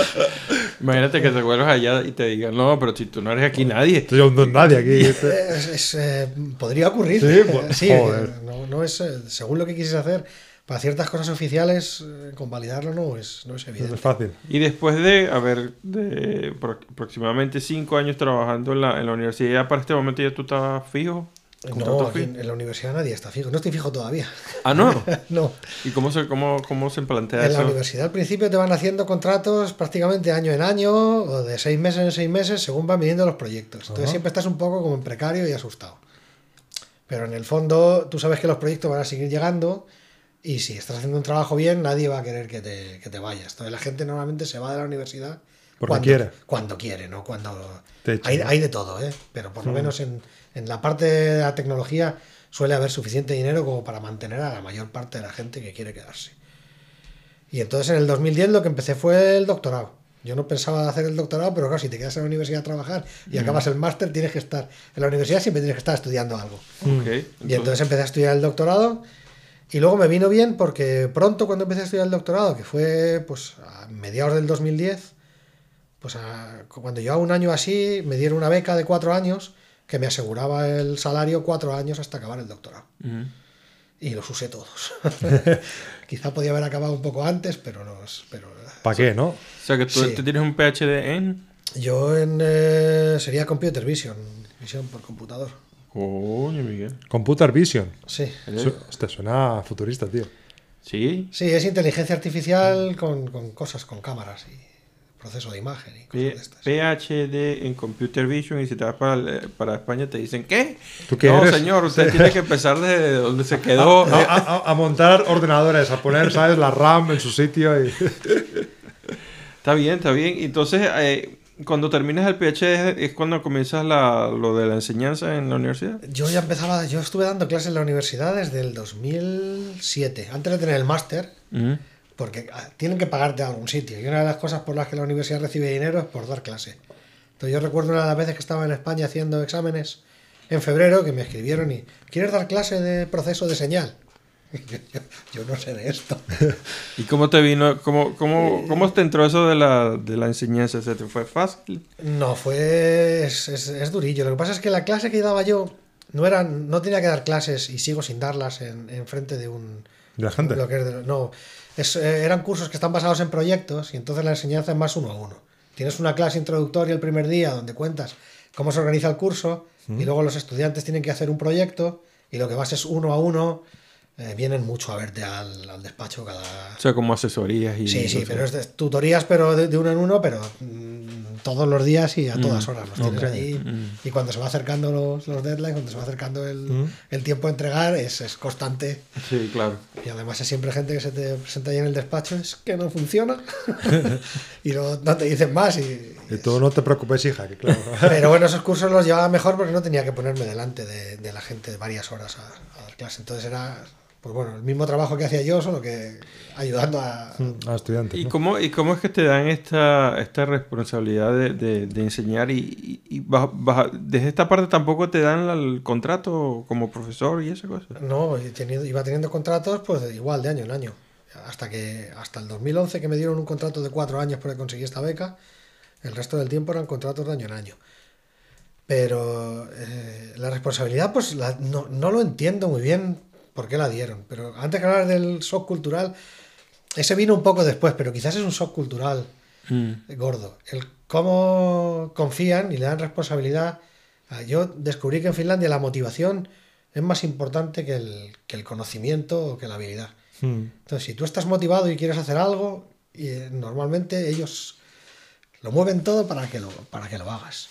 Imagínate que te vuelvas allá y te digan, no, pero si tú no eres aquí nadie. Estoy yo no es nadie aquí. Es- es, eh, podría ocurrir. Sí, pues, Sí, joder. eh, no, no es, eh, según lo que quisieras hacer, para ciertas cosas oficiales, eh, convalidarlo no es, no es No evidente. es fácil. Y después de haber de pro- aproximadamente cinco años trabajando en la, en la universidad, ya para este momento ya tú estabas fijo. ¿Contrato No, aquí en, la universidad nadie está fijo. No estoy fijo todavía. Ah, no. no. ¿Y cómo se, cómo, cómo se plantea En la eso? universidad al principio te van haciendo contratos prácticamente año en año o de seis meses en seis meses según van viniendo los proyectos. Entonces siempre estás un poco como en precario y asustado. Pero en el fondo tú sabes que los proyectos van a seguir llegando y si estás haciendo un trabajo bien nadie va a querer que te, que te vayas. Entonces la gente normalmente se va de la universidad Porque cuando quiere. Cuando quiere, ¿no? Cuando... Hay, hay de todo, ¿eh? Pero por lo menos en, en la parte de la tecnología suele haber suficiente dinero como para mantener a la mayor parte de la gente que quiere quedarse. Y entonces en el 2010 lo que empecé fue el doctorado. Yo no pensaba hacer el doctorado, pero claro, si te quedas en la universidad a trabajar y acabas el máster, tienes que estar. En la universidad siempre tienes que estar estudiando algo. Ok, Y entonces empecé a estudiar el doctorado. Y luego me vino bien porque pronto cuando empecé a estudiar el doctorado, que fue pues a mediados del 2010, pues a- cuando llevaba un año así, me dieron una beca de cuatro años que me aseguraba el salario cuatro años hasta acabar el doctorado. Y los usé todos. Quizá podía haber acabado un poco antes, pero no. es- Pero, ¿Para qué, no? O sea que tú, Sí. tú tienes un PhD en... yo en eh, sería computer vision, visión por computador. Coño, Miguel. Computer Vision. Sí. Su- Hostia, suena futurista, tío. Sí. Sí, es inteligencia artificial con, con cosas, con cámaras y proceso de imagen y cosas P- de estas. PhD en Computer Vision y si te vas para, para España te dicen ¿qué? ¿Tú qué no, eres? señor, usted tiene que empezar desde donde se quedó. A, a- a- a montar ordenadores, a poner, ¿sabes? La RAM en su sitio y... Está bien, está bien. Entonces, eh, cuando terminas el PhD es, cuando comienzas la, lo de la enseñanza en la universidad. Yo ya empezaba, yo estuve dando clases en la universidad desde el 2007, antes de tener el máster, Ujú. Porque ah, tienen que pagarte a algún sitio. Y una de las cosas por las que la universidad recibe dinero es por dar clase. Entonces yo recuerdo una de las veces que estaba en España haciendo exámenes en febrero que me escribieron y ¿quieres dar clase de proceso de señal? Yo, yo- yo no sé de esto. ¿Y cómo te vino, cómo, cómo, cómo te entró eso de la, de la enseñanza? ¿Se te fue fácil? No, fue. Es, es- es durillo. Lo que pasa es que la clase que daba yo no era, no tenía que dar clases y sigo sin darlas en, en frente de un. De la gente. lo que es de- no, es, eh, eran cursos que están basados en proyectos y entonces la enseñanza es más uno a uno. Tienes una clase introductoria el primer día donde cuentas cómo se organiza el curso y luego los estudiantes tienen que hacer un proyecto y lo que vas es uno a uno. eh, vienen mucho a verte al, al despacho cada, O sea, como asesorías y... Sí, sí, pero es de tutorías, pero de, de uno en uno, pero mm, todos los días y a todas horas los tienes allí. Y cuando se va acercando los, los deadlines, cuando se va acercando el, Mm. el tiempo de entregar, es, es constante. Sí, claro. Y además es siempre gente que se te presenta ahí en el despacho, es que no funciona. y no, no te dicen más. Y, Y tú no te preocupes, hija, que claro. pero bueno, esos cursos los llevaba mejor porque no tenía que ponerme delante de, de la gente varias horas a, a dar clase. Entonces era, pues bueno, el mismo trabajo que hacía yo, solo que ayudando a, A estudiantes. ¿Y ¿no? cómo, ¿Y cómo es que te dan esta, esta responsabilidad de, de- de enseñar? Y, y- desde esta parte tampoco te dan el contrato como profesor y esa cosa. No, tenido- iba teniendo contratos pues igual de año en año. Hasta que hasta el 2011 que me dieron un contrato de cuatro años porque conseguí esta beca, el resto del tiempo eran contratos de año en año. Pero eh, la responsabilidad, pues la- no, no lo entiendo muy bien por qué la dieron. Pero antes que hablar del shock cultural, ese vino un poco después, pero quizás es un shock cultural Mm. gordo. El cómo confían y le dan responsabilidad. Yo descubrí que en Finlandia la motivación es más importante que el, que el conocimiento o que la habilidad. Mm. Entonces, si tú estás motivado y quieres hacer algo, y, eh, normalmente ellos lo mueven todo para que lo, para que lo hagas.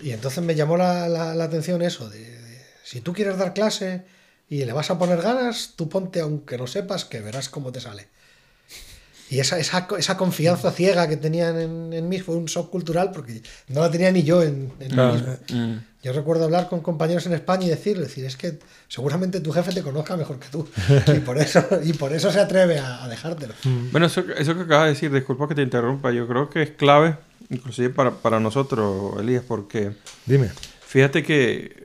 Y entonces me llamó la, la- la atención eso, de, de, si tú quieres dar clase y le vas a poner ganas, tú ponte aunque no sepas que verás cómo te sale. Y esa, esa, esa confianza ciega que tenían en, en mí fue un shock cultural porque no la tenía ni yo en, en mí mismo. Mm. Yo recuerdo hablar con compañeros en España y decirle, decir, es que seguramente tu jefe te conozca mejor que tú. Y por eso, y por eso se atreve a, a dejártelo. Bueno, eso, eso que acabas de decir, disculpa que te interrumpa, yo creo que es clave, inclusive para, para nosotros, Elías, porque Dime. fíjate que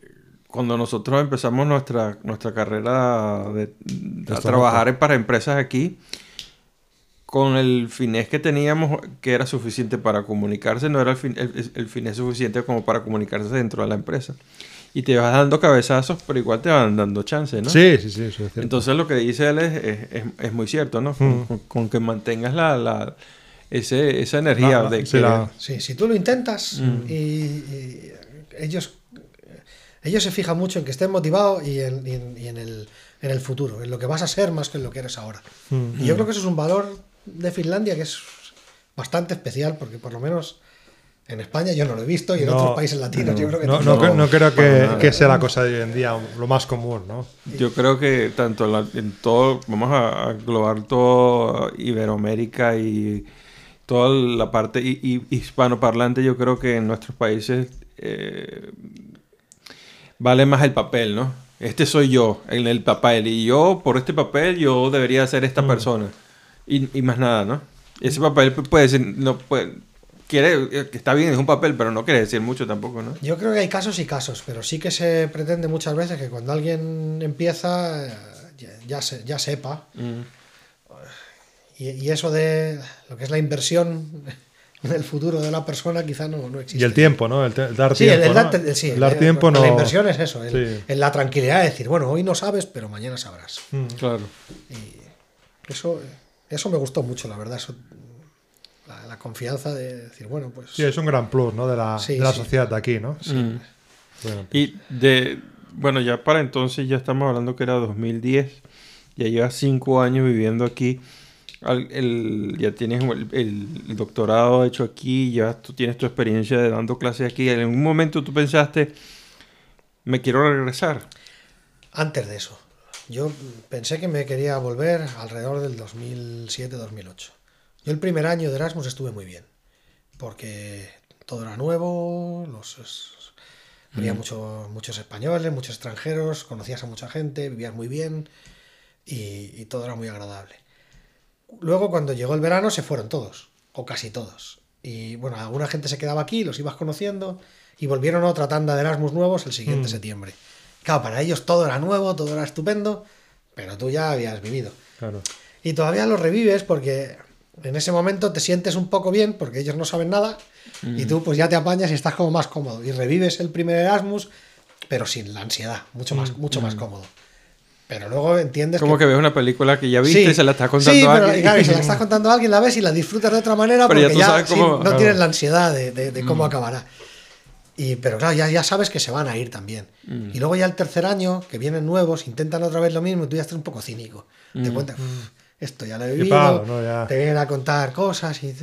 cuando nosotros empezamos nuestra, nuestra carrera de, de a trabajar para empresas aquí, con el finés que teníamos, que era suficiente para comunicarse, no era el, fin- el, el finés suficiente como para comunicarse dentro de la empresa. Y te vas dando cabezazos, pero igual te van dando chance, ¿no? Sí, sí, sí, eso es cierto. Entonces lo que dice él es, es, es- es muy cierto, ¿no? Con, Mm. con- con que mantengas la, la- ese, esa energía La- de sí, que... la- Sí, si tú lo intentas Mm. y, y ellos, ellos se fijan mucho en que estés motivado y en, y en- y en el, en el futuro, en lo que vas a ser más que en lo que eres ahora. Mm. Y yo creo que eso es un valor de Finlandia que es bastante especial porque por lo menos en España yo no lo he visto y en No, otros países latinos yo creo que No, tampoco. no, cre- no creo que, sea la cosa de hoy en día lo más común, ¿no? Yo creo que tanto en, la- en todo, vamos a, a englobar todo Iberoamérica y toda la parte hi- hi- hispanoparlante, yo creo que en nuestros países eh, vale más el papel, ¿no? Este soy yo, en el papel, y yo por este papel yo debería ser esta persona, y, y más nada, ¿no? Ese papel pu- puede ser, no puede, quiere, eh, está bien, es un papel, pero no quiere decir mucho tampoco, ¿no? Yo creo que hay casos y casos, pero sí que se pretende muchas veces que cuando alguien empieza ya, ya, se- ya sepa. Mm. Y, y eso de lo que es la inversión el futuro de la persona quizá no, no existe. Y el tiempo, ¿no? El, dar Sí, tiempo. el, el ¿no? dar- el- sí, El dar el- tiempo no. La inversión es eso, el- Sí. en la tranquilidad de decir, bueno, hoy no sabes, pero mañana sabrás. Mm. Claro. Y eso, eso me gustó mucho, la verdad. Eso, la, la confianza de decir, bueno, pues. Sí, es un gran plus, ¿no? De la, Sí, de la sí. sociedad de aquí, ¿no? Mm. Bueno, Y de, bueno, ya para entonces ya estamos hablando que era 2010, ya llevas cinco años viviendo aquí, El- ya tienes el, el doctorado hecho aquí, ya tú tienes tu experiencia de dando clases aquí, en un momento tú pensaste, me quiero regresar. Antes de eso, yo pensé que me quería volver alrededor del 2007-2008. Yo el primer año de Erasmus estuve muy bien, porque todo era nuevo, los, es- había mucho- muchos españoles, muchos extranjeros, conocías a mucha gente, vivías muy bien y, y todo era muy agradable. Luego cuando llegó el verano se fueron todos, o casi todos. Y bueno, alguna gente se quedaba aquí, los ibas conociendo y volvieron a otra tanda de Erasmus nuevos el siguiente Mm. septiembre. Claro, para ellos todo era nuevo, todo era estupendo, pero tú ya habías vivido. claro. Y todavía lo revives porque en ese momento te sientes un poco bien porque ellos no saben nada y tú pues ya te apañas y estás como más cómodo. Y revives el primer Erasmus, pero sin la ansiedad, mucho más, mucho más cómodo. Pero luego entiendes Como que ves una película que ya viste y se la estás contando sí, a pero, alguien. claro, y se la estás contando a alguien, la ves y la disfrutas de otra manera Pero ya porque tú ya, sabes sí, cómo- no claro. Mm. tienes la ansiedad de, de- de cómo acabará. Y, pero claro, ya, ya sabes que se van a ir también. Mm. Y luego ya el tercer año, que vienen nuevos, intentan otra vez lo mismo y tú ya estás un poco cínico. Mm. Te cuentas, "Uf, esto ya lo he vivido, palo, ¿no? Ya. te vienen a contar cosas y...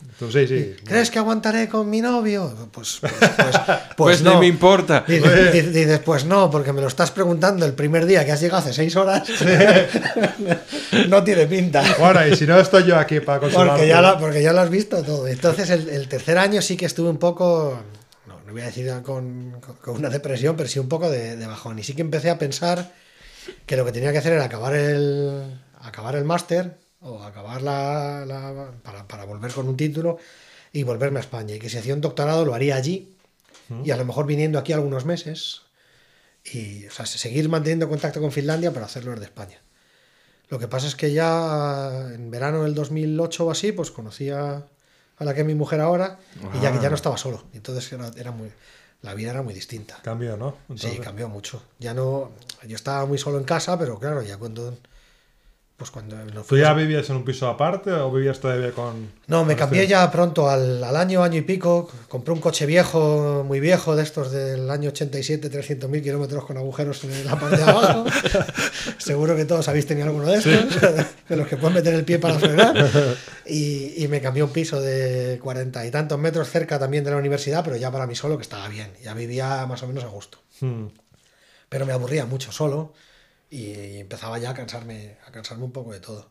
Entonces, sí, sí. ¿Crees que aguantaré con mi novio? Pues, pues, pues, pues Pues no. ni me importa. Dices, dices- dices, pues no, porque me lo estás preguntando el primer día que has llegado hace seis horas. no tiene pinta. Bueno, y si no estoy yo aquí para consolar. Porque ya, lo, porque ya lo has visto todo. Entonces, el, el tercer año sí que estuve un poco, no, no voy a decir con, con- con una depresión, pero sí un poco de, de bajón. Y sí que empecé a pensar que lo que tenía que hacer era acabar el, acabar el máster o acabar la, la- para, para volver con un título y volverme a España. Y que si hacía un doctorado lo haría allí y a lo mejor viniendo aquí algunos meses y o sea, seguir manteniendo contacto con Finlandia para hacerlo desde España. Lo que pasa es que ya en verano del 2008 o así, pues conocí a, la que es mi mujer ahora y ya que ya no estaba solo. Entonces era, era muy, la vida era muy distinta. Cambio, ¿no? Sí, Entonces- cambió mucho. Ya no, yo estaba muy solo en casa, pero claro, ya cuando, pues cuando ¿Tú ya vivías en un piso aparte o vivías todavía con.? no, me cambié ya pronto al, al año, año y pico. Compré un coche viejo, muy viejo, de estos del año 87, 300.000 kilómetros con agujeros en la parte de abajo. Seguro que todos habéis tenido alguno de estos, de los que pueden meter el pie para frenar. Y, y me cambié un piso de cuarenta y tantos metros cerca también de la universidad, pero ya para mí solo, que estaba bien. Ya vivía más o menos a gusto. Hmm. Pero me aburría mucho solo y empezaba ya a cansarme, a cansarme un poco de todo.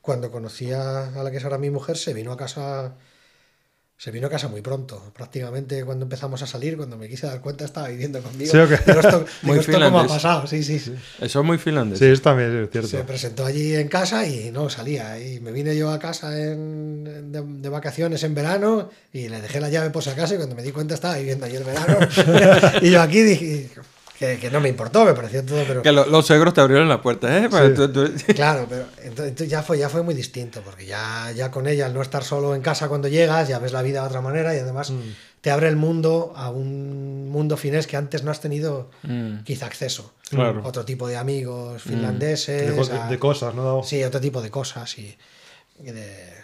Cuando conocí a, a la que es ahora mi mujer, se vino a casa. Se vino a casa muy pronto. Prácticamente cuando empezamos a salir, cuando me quise dar cuenta, estaba viviendo conmigo. Sí, ¿o qué? Digo, esto, Muy digo, ¿esto cómo ha finlandés. pasado? Sí, sí. Eso es muy finlandés. Sí, eso también es cierto. Se presentó allí en casa y no salía. Y me vine yo a casa en- en- de, de vacaciones en verano y le dejé la llave por si acaso y cuando me di cuenta estaba viviendo allí el verano. y yo aquí dije, que, que no me importó, me pareció todo, pero... Que lo- los suegros te abrieron la puerta, ¿eh? Para- Sí. tú- tú- Claro, pero entonces, ya, fue, ya fue muy distinto, porque ya, ya con ella, al no estar solo en casa cuando llegas, ya ves la vida de otra manera y además Mm. te abre el mundo a un mundo finés que antes no has tenido Mm, quizá acceso. Claro. Otro tipo de amigos finlandeses, De, co- de- a- de cosas, ¿no? sí, otro tipo de cosas y, y de...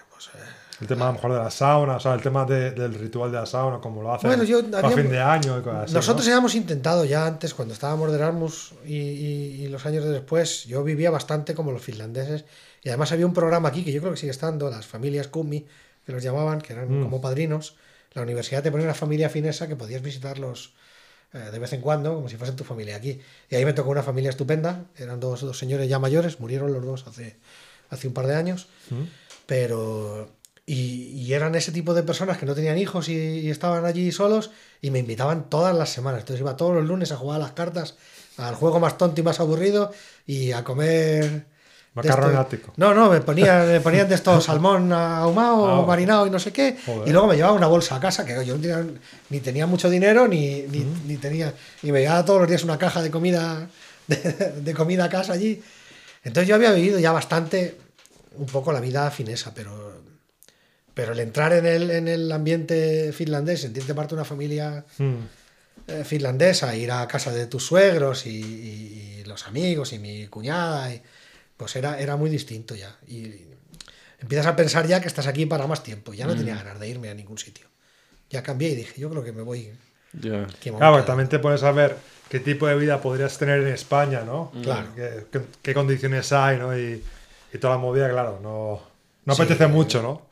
El tema a lo mejor de la sauna, o sea, el tema de- del ritual de la sauna, como lo hacen Bueno, yo- a había- fin de año y cosas así. Nosotros ¿no? habíamos intentado ya antes, cuando estábamos de Erasmus y, y- y los años de después, yo vivía bastante como los finlandeses. Y además había un programa aquí que yo creo que sigue estando, las familias Kumi, que los llamaban, que eran Mm. como padrinos. La universidad te ponía una familia finesa que podías visitarlos eh, de vez en cuando, como si fuesen tu familia aquí. Y ahí me tocó una familia estupenda, eran dos, dos señores ya mayores, murieron los dos hace, hace un par de años. Mm. Pero. Y, y eran ese tipo de personas que no tenían hijos y, y estaban allí solos y me invitaban todas las semanas. Entonces iba todos los lunes a jugar a las cartas, al juego más tonto y más aburrido y a comer. Macarrón ático. No, no, me ponían, me ponían de estos salmón ahumado Ah, marinado y no sé qué. Joder. Y luego me llevaba una bolsa a casa, que yo no tenía, ni tenía mucho dinero, ni, ni, ni tenía. Y me llevaba todos los días una caja de comida, de, de comida a casa allí. Entonces yo había vivido ya bastante, un poco la vida finesa, pero, pero el entrar en el, en el ambiente finlandés, sentirte parte de una familia Mm. finlandesa, ir a casa de tus suegros y, y- y los amigos y mi cuñada, y, pues era, era muy distinto ya. Y empiezas a pensar ya que estás aquí para más tiempo. Ya no tenía ganas de irme a ningún sitio. Ya cambié y dije, yo creo que me voy. voy Claro, también te pones a ver qué tipo de vida podrías tener en España, ¿no? Claro. Qué, qué- qué condiciones hay, ¿no? Y, y toda la movida, claro, no, no Sí. apetece mucho, ¿no?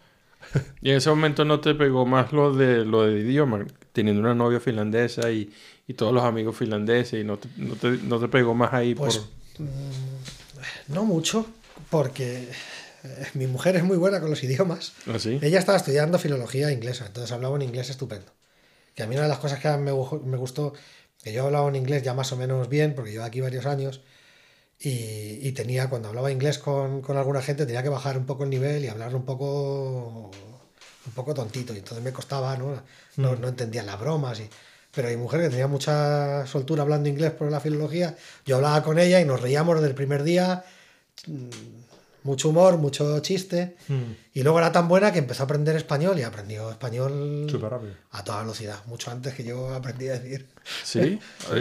Y en ese momento no te pegó más lo de lo del idioma, teniendo una novia finlandesa y, y todos los amigos finlandeses, y no te, no te, no te pegó más ahí Pues por... mm, no mucho, porque eh, mi mujer es muy buena con los idiomas. ¿Así? Ella estaba estudiando filología inglesa, entonces hablaba un inglés estupendo. Que a mí una de las cosas que me, me gustó, que yo hablaba un inglés ya más o menos bien, porque llevo aquí varios años, y, y tenía, cuando hablaba inglés con, con alguna gente, tenía que bajar un poco el nivel y hablar un poco un poco tontito, y entonces me costaba, ¿no? No, no entendía las bromas. Y, pero mi mujer, que tenía mucha soltura hablando inglés por la filología, yo hablaba con ella y nos reíamos desde el primer día, mm, mucho humor, mucho chiste. Mm. Y luego era tan buena que empezó a aprender español y aprendió español Súper rápido. a toda velocidad, mucho antes que yo aprendí a decir ¿Sí?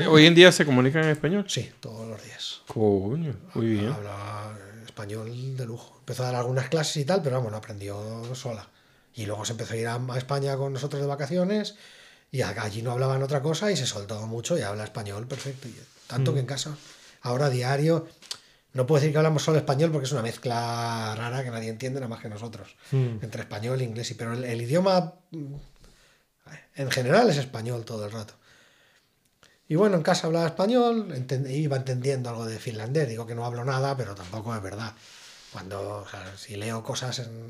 Hoy en día se comunican en español. sí, todos los días. Coño, muy bien. Habla español de lujo. Empezó a dar algunas clases y tal, pero vamos, lo aprendió sola. Y luego se empezó a ir a a España con nosotros de vacaciones y acá- allí no hablaban otra cosa y se soltó mucho y habla español perfecto. y tanto que en casa, ahora diario, no puedo decir que hablamos solo español porque es una mezcla rara que nadie entiende nada más que nosotros. Mm. entre español e inglés, y- pero el, el idioma mm, en general es español todo el rato. Y bueno, en casa hablaba español, iba entendiendo algo de finlandés, digo que no hablo nada, pero tampoco es verdad. Cuando, o sea, si leo cosas en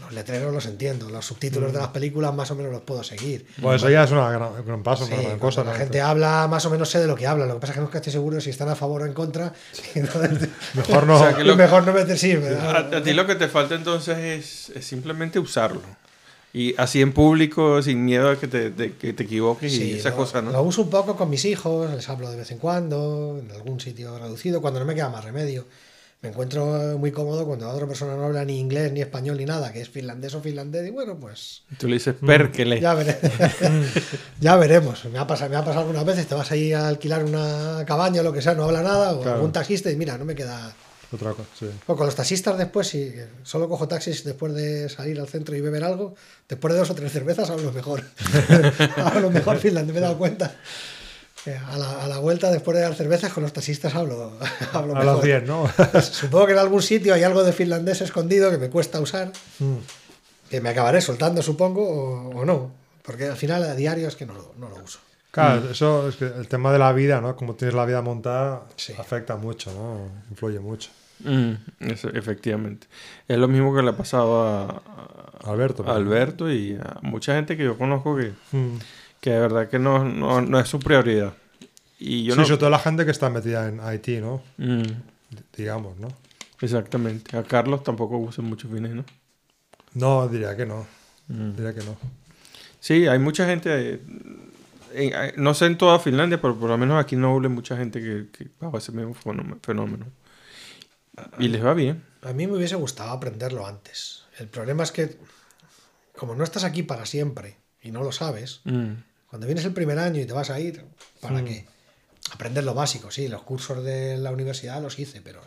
los letreros los entiendo, los subtítulos de las películas más o menos los puedo seguir. Pues eso ya es una gran, un gran paso, Sí, una gran cosa. la ¿no? gente habla, más o menos sé de lo que habla, lo que pasa es que nunca estoy seguro si están a favor o en contra, entonces, Mejor no. O sea, que lo- mejor no meter sí, A, a ti lo que te falta entonces es, es simplemente usarlo. Y así en público, sin miedo a que te, de- que te equivoques y Sí, esas lo, cosas, ¿no? lo uso un poco con mis hijos, les hablo de vez en cuando, en algún sitio reducido, cuando no me queda más remedio. Me encuentro muy cómodo cuando la otra persona no habla ni inglés, ni español, ni nada, que es finlandés o finlandés, y bueno, pues Tú le dices perkele. ya, vere- ya veremos. Me ha, pasado, me ha pasado algunas veces, te vas a ir a alquilar una cabaña o lo que sea, no habla nada, o Claro. algún taxista y mira, no me queda... Otra cosa, sí. O con los taxistas después, si solo cojo taxis después de salir al centro y beber algo, después de dos o tres cervezas hablo mejor. hablo mejor finlandés, me he dado cuenta. Eh, A la, a la vuelta, después de dar cervezas, con los taxistas hablo, hablo Hablas mejor. bien, ¿no? Supongo que en algún sitio hay algo de finlandés escondido que me cuesta usar, Mm. que me acabaré soltando, supongo, o, o no. Porque al final a diario es que no lo, no lo uso. Claro, eso es que el tema de la vida, ¿no? Como tienes la vida montada, Sí. afecta mucho, ¿no? Influye mucho. Mm, eso, efectivamente. Es lo mismo que le ha pasado a, a- Alberto. a Alberto y a mucha gente que yo conozco que, Mm. Que de verdad que no, no, no es su prioridad. Y yo sí, no... sobre todo la gente que está metida en Haití, ¿no? Mm, Digamos, ¿no? exactamente. A Carlos tampoco usa muchos fines, ¿no? No, diría que no. Mm. Diría que no. Sí, hay mucha gente. eh, en- eh, no sé en toda Finlandia, pero por lo menos aquí no habla mucha gente que, que bajo ese mismo fenómeno- fenómeno. Y les va bien. A mí me hubiese gustado aprenderlo antes. El problema es que, como no estás aquí para siempre y no lo sabes, Mm. Cuando vienes el primer año y te vas a ir, ¿para qué? Aprender lo básico, sí, los cursos de la universidad los hice, pero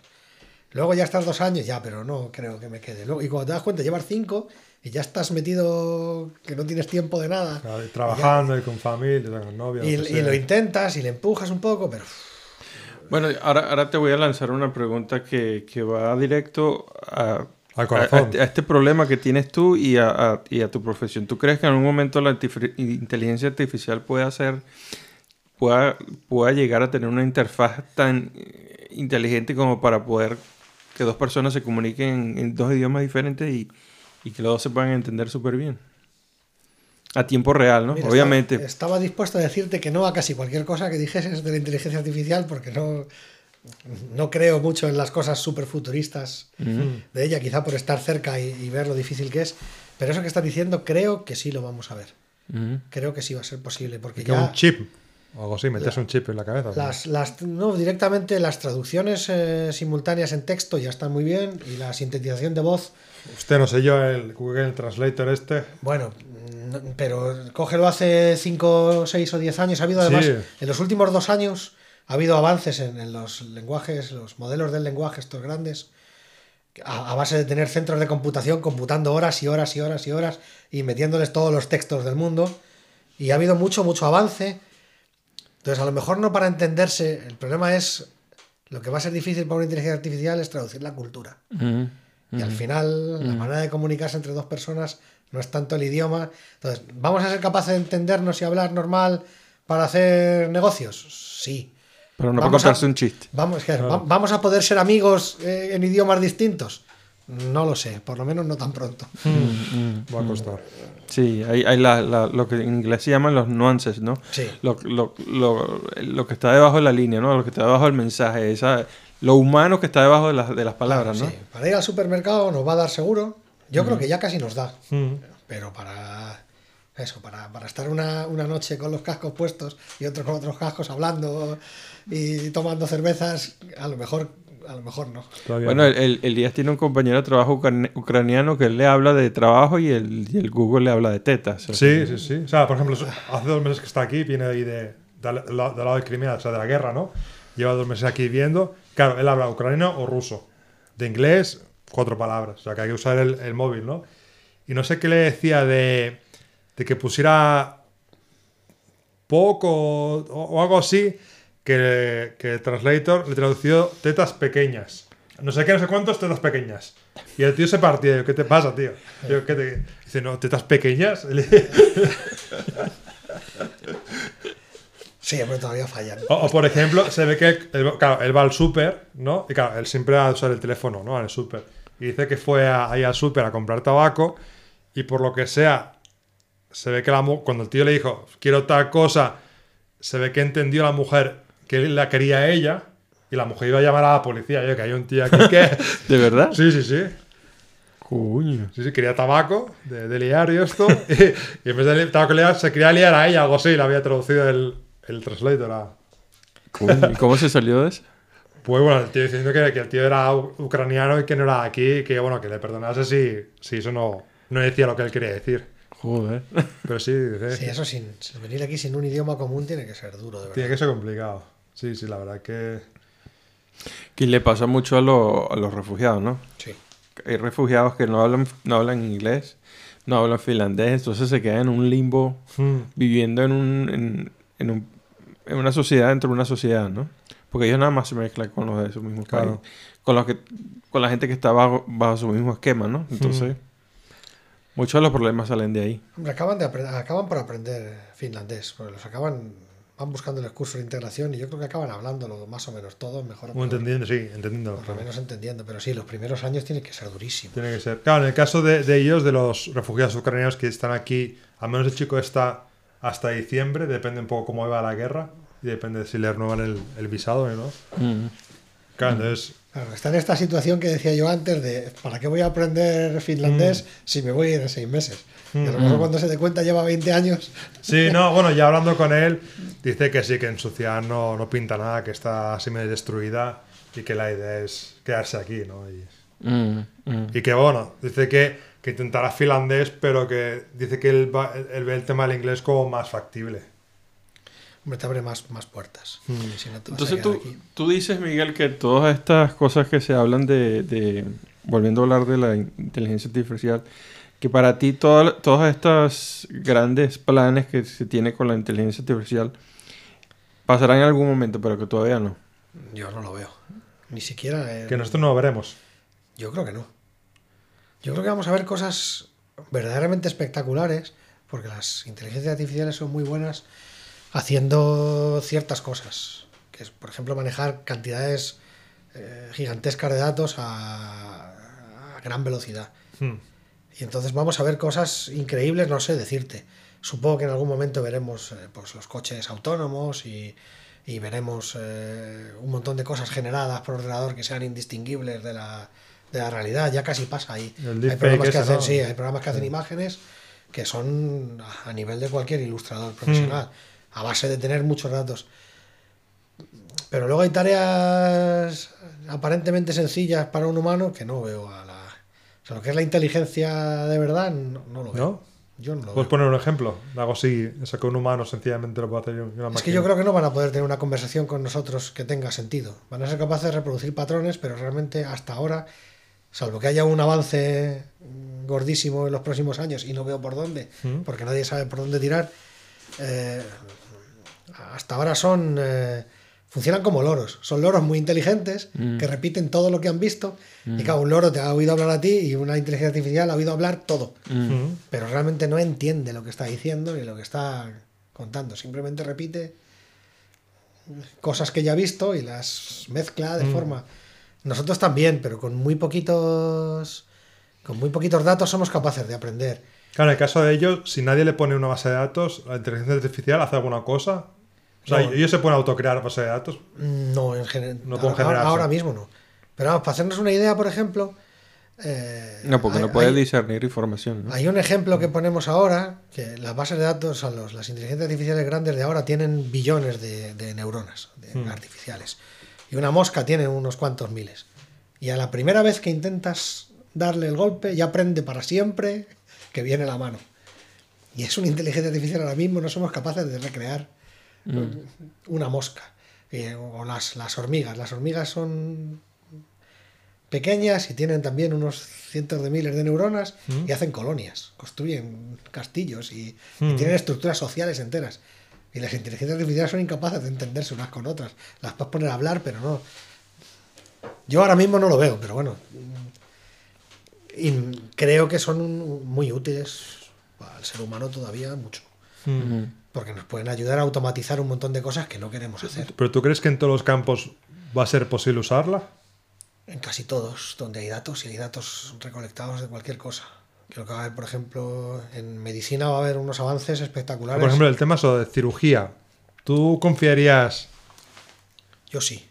luego ya estás dos años, ya, pero no creo que me quede. Luego, y cuando te das cuenta, llevas cinco y ya estás metido que no tienes tiempo de nada. Claro, y Trabajando y con familia, con novia. Y, y lo intentas y le empujas un poco, pero Bueno, ahora, ahora te voy a lanzar una pregunta que, que va directo a, Al a- corazón. a- a este problema que tienes tú y a, a- y a tu profesión. ¿Tú crees que en algún momento la inteligencia artificial pueda hacer, pueda, pueda llegar a tener una interfaz tan eh, inteligente como para poder que dos personas se comuniquen en, en dos idiomas diferentes y, y que los dos se puedan entender súper bien? A tiempo real, ¿no? Mira, Obviamente. Estaba, estaba dispuesto a decirte que no a casi cualquier cosa que dijeses de la inteligencia artificial porque no, no creo mucho en las cosas súper futuristas de ella, quizá por estar cerca y, y ver lo difícil que es. Pero eso que estás diciendo creo que sí lo vamos a ver. Ujú. Creo que sí va a ser posible porque Que ya un chip. O algo así, metes un chip en la cabeza. las, las- no, directamente las traducciones eh, simultáneas en texto ya están muy bien y la sintetización de voz Usted no sé yo, el Google Translator este. Bueno, no- pero cógelo hace 5, 6 o 10 años. Ha habido además, Sí. en los últimos dos años, ha habido avances en, en los lenguajes, los modelos del lenguaje, estos grandes, a, a base de tener centros de computación computando horas y horas y horas y horas y metiéndoles todos los textos del mundo. Y ha habido mucho, mucho avance. Entonces, a lo mejor no para entenderse, el problema es, lo que va a ser difícil para una inteligencia artificial es traducir la cultura. Y al final, la manera de comunicarse entre dos personas no es tanto el idioma. Entonces, ¿vamos a ser capaces de entendernos y hablar normal para hacer negocios? Sí. Pero no para Vamos a- contarse un chiste. Vamos, que- va- ¿vamos a poder ser amigos eh, en idiomas distintos? No lo sé, por lo menos no tan pronto. Va a costar. Sí, hay, hay la- la- lo que en inglés se llaman los nuances, ¿no? Sí. Lo, lo- lo- lo que está debajo de la línea, ¿no? Lo que está debajo del mensaje, esa, lo humano que está debajo de las, de las palabras, ¿no? Sí, Para ir al supermercado nos va a dar seguro. Yo creo que ya casi nos da. Mm. Pero para eso, para, para estar una, una noche con los cascos puestos y otro con otros cascos hablando y tomando cervezas, a lo mejor, a lo mejor no. Todavía Bueno, no. el, el- Elías tiene un compañero de trabajo ucrani- ucraniano que él le habla de trabajo y el, y el Google le habla de tetas. o sea, Sí, sí, sí. O sea, por ejemplo, hace dos meses que está aquí, viene ahí de, del, del lado de Crimea, o sea, de la guerra, ¿no? Lleva dos meses aquí viviendo. Claro, él habla ucraniano o ruso. De inglés, cuatro palabras. O sea, que hay que usar el, el móvil, ¿no? Y no sé qué le decía de, de que pusiera poco o, o algo así, que, que el translator le tradució tetas pequeñas. No sé qué, no sé cuántos, tetas pequeñas. Y el tío se partía. Yo, ¿qué te pasa, tío? Yo, ¿qué te... Dice, no, tetas pequeñas. Sí, pero todavía fallan. O, o, por ejemplo, se ve que él, claro, él va al súper, ¿no? Y claro, él siempre va a usar el teléfono, ¿no? Al súper. Y dice que fue a- ahí al súper a comprar tabaco y por lo que sea, se ve que la cuando el tío le dijo, quiero tal cosa, se ve que entendió la mujer que él la quería ella y la mujer iba a llamar a la policía. Yo, que hay un tío aquí que... ¿De verdad? sí, sí, sí. Coño. Sí, sí, quería tabaco de, de liar y esto. y, y en vez de li- tabaco liar, se quería liar a ella, algo así. Le había traducido el, el translator a... coño. ¿Y cómo se salió de eso? Pues bueno, el tío diciendo que, que el tío era ucraniano y que no era aquí, y que bueno, que le perdonase si, si eso no, no decía lo que él quería decir. Joder. Pero sí, dice, Sí, eso sin, sin venir aquí sin un idioma común tiene que ser duro, de verdad. tiene que ser complicado. Sí, sí, la verdad que... Que le pasa mucho a, lo- a los refugiados, ¿no? Sí. Hay refugiados que no hablan, no hablan inglés, no hablan finlandés, entonces se quedan en un limbo Mm, viviendo en, un, en, en, un- en una sociedad dentro de una sociedad, ¿no? Porque ellos nada más se mezclan con los de su mismo Claro. país, con, los que, con la gente que está bajo, bajo su mismo esquema, ¿no? Entonces, muchos de los problemas salen de ahí. Hombre, acaban, de acaban por aprender finlandés, porque los acaban, van buscando el curso de integración y yo creo que acaban hablándolo más o menos todo, mejor o entendiendo, sí, entendiendo. por lo menos entendiendo, pero sí, los primeros años tienen que ser durísimos. Tiene que ser. Claro, en el caso de, de ellos, de los refugiados ucranianos que están aquí, al menos el chico está hasta diciembre, depende un poco cómo va la guerra y depende de si le renuevan el, el visado o no. Mm. Claro, entonces Claro, está en esta situación que decía yo antes de ¿para qué voy a aprender finlandés si me voy a ir en seis meses? Y a lo mejor cuando se dé cuenta lleva 20 años. Sí, no, bueno, ya hablando con él, dice que sí, que en su ciudad no, no pinta nada, que está así medio destruida y que la idea es quedarse aquí, ¿no? Y, Mm, mm. y que bueno, dice que, que intentará finlandés, pero que dice que él, va- él ve el tema del inglés como más factible. Hombre, te abre más, más puertas. Si no a Entonces tú, tú dices, Miguel, que todas estas cosas que se hablan de, de- volviendo a hablar de la inteligencia artificial, que para ti toda- todas estas grandes planes que se tiene con la inteligencia artificial pasarán en algún momento, pero que todavía no. Yo no lo veo. Ni siquiera. eh, Que nosotros no lo veremos. Yo creo que no. Yo creo que vamos a ver cosas verdaderamente espectaculares, porque las inteligencias artificiales son muy buenas haciendo ciertas cosas, que es, por ejemplo, manejar cantidades eh, gigantescas de datos a, a gran velocidad. Hmm. Y entonces vamos a ver cosas increíbles, no sé decirte. Supongo que en algún momento veremos eh, pues, los coches autónomos y, y veremos eh, un montón de cosas generadas por ordenador que sean indistinguibles de la, de la realidad. Ya casi pasa ahí. Hay programas, que hacen, ¿no? sí, hay programas que hacen imágenes que son a a nivel de cualquier ilustrador profesional, a base de tener muchos datos. Pero luego hay tareas aparentemente sencillas para un humano que no veo a la... O sea, lo que es la inteligencia de verdad, no, no lo veo. ¿No? Yo no lo ¿Puedes veo. poner un ejemplo? Algo así, eso que un humano sencillamente lo puede hacer una máquina. Es que yo creo que no van a poder tener una conversación con nosotros que tenga sentido. Van a ser capaces de reproducir patrones, pero realmente hasta ahora, salvo que haya un avance gordísimo en los próximos años, y no veo por dónde, Mm. porque nadie sabe por dónde tirar, eh, hasta ahora son... eh, funcionan como loros. Son loros muy inteligentes Mm. que repiten todo lo que han visto. Y cada un loro te ha oído hablar a ti y una inteligencia artificial ha oído hablar todo. Mm. Pero realmente no entiende lo que está diciendo ni lo que está contando. Simplemente repite cosas que ya ha visto y las mezcla de forma. Nosotros también, pero con muy poquitos. Con muy poquitos datos somos capaces de aprender. Claro, en el caso de ellos, si nadie le pone una base de datos, la inteligencia artificial hace alguna cosa. O sea, No. ellos se pueden autocrear base de datos. No, en general. No pueden ahora, ahora mismo no. Pero vamos, para hacernos una idea, por ejemplo. eh, No, porque hay- no puede hay- discernir información. ¿no? Hay un ejemplo que ponemos ahora, que las bases de datos, o sea, los- las inteligencias artificiales grandes de ahora tienen billones de, de neuronas de Hmm. artificiales. Y una mosca tiene unos cuantos miles. Y a la primera vez que intentas darle el golpe, ya aprende para siempre que viene la mano. Y es una inteligencia artificial ahora mismo, no somos capaces de recrear una mosca. Eh, o las, las hormigas. Las hormigas son pequeñas y tienen también unos cientos de miles de neuronas y hacen colonias, construyen castillos y, y Mm. tienen estructuras sociales enteras. Y las inteligencias artificiales son incapaces de entenderse unas con otras. Las puedes poner a hablar, pero no. Yo ahora mismo no lo veo, pero bueno. Y creo que son muy útiles al ser humano todavía mucho. Ujú. Porque nos pueden ayudar a automatizar un montón de cosas que no queremos hacer. ¿Pero tú crees que en todos los campos va a ser posible usarla? En casi todos, donde hay datos y hay datos recolectados de cualquier cosa. Creo que va a haber, por ejemplo, en medicina va a haber unos avances espectaculares. Por ejemplo, el tema de cirugía. ¿Tú confiarías Yo sí,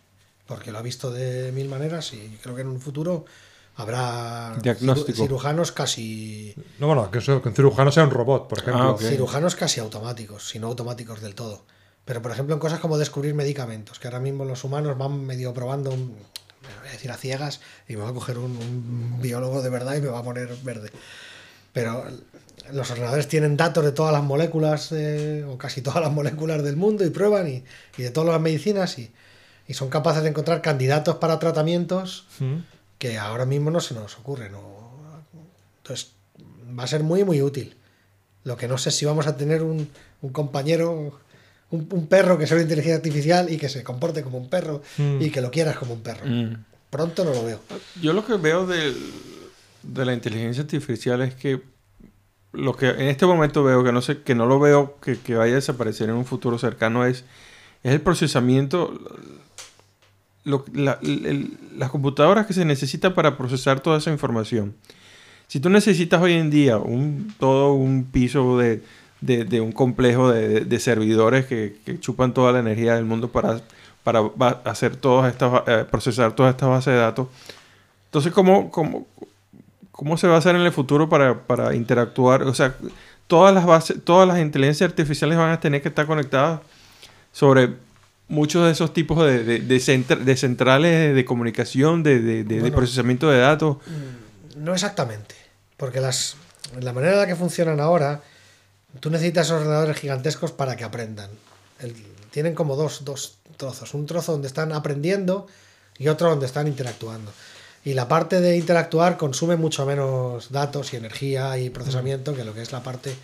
porque lo he visto de mil maneras y creo que en un futuro habrá Diagnóstico. cirujanos casi No, bueno, que, eso- que un cirujano sea un robot, por ejemplo. Ah, cirujanos casi automáticos, si no automáticos del todo. Pero por ejemplo en cosas como descubrir medicamentos, que ahora mismo los humanos van medio probando, un- me voy a decir a ciegas, y me va a coger un, un biólogo de verdad y me va a poner verde. Pero los ordenadores tienen datos de todas las moléculas, eh, o casi todas las moléculas del mundo, y prueban, y, y de todas las medicinas, y, y son capaces de encontrar candidatos para tratamientos Mm. Que ahora mismo no se nos ocurren. o- Entonces, va a ser muy, muy útil. Lo que no sé si vamos a tener un, un compañero, un, un perro que sea una inteligencia artificial y que se comporte como un perro Mm. y que lo quieras como un perro. Mm. Pronto no lo veo. Yo lo que veo de, de la inteligencia artificial es que lo que en este momento veo, que no sé, que no lo veo que, que vaya a desaparecer en un futuro cercano, es, es el procesamiento, las computadoras que se necesitan para procesar toda esa información. Si tú necesitas hoy en día un, todo un piso de de, un complejo de, de servidores que, que chupan toda la energía del mundo para, para hacer todas estas, eh, procesar todas estas bases de datos. Entonces, ¿cómo, cómo, cómo se va a hacer en el futuro para, para interactuar? O sea, todas las bases, todas las inteligencias artificiales van a tener que estar conectadas sobre muchos de esos tipos de, de, de centra- de centrales de comunicación, de, Bueno. procesamiento de datos. No exactamente, porque las, la manera en la que funcionan ahora, tú necesitas ordenadores gigantescos para que aprendan. El- tienen como dos, dos trozos, un trozo donde están aprendiendo y otro donde están interactuando. Y la parte de interactuar consume mucho menos datos y energía y procesamiento que lo que es la parte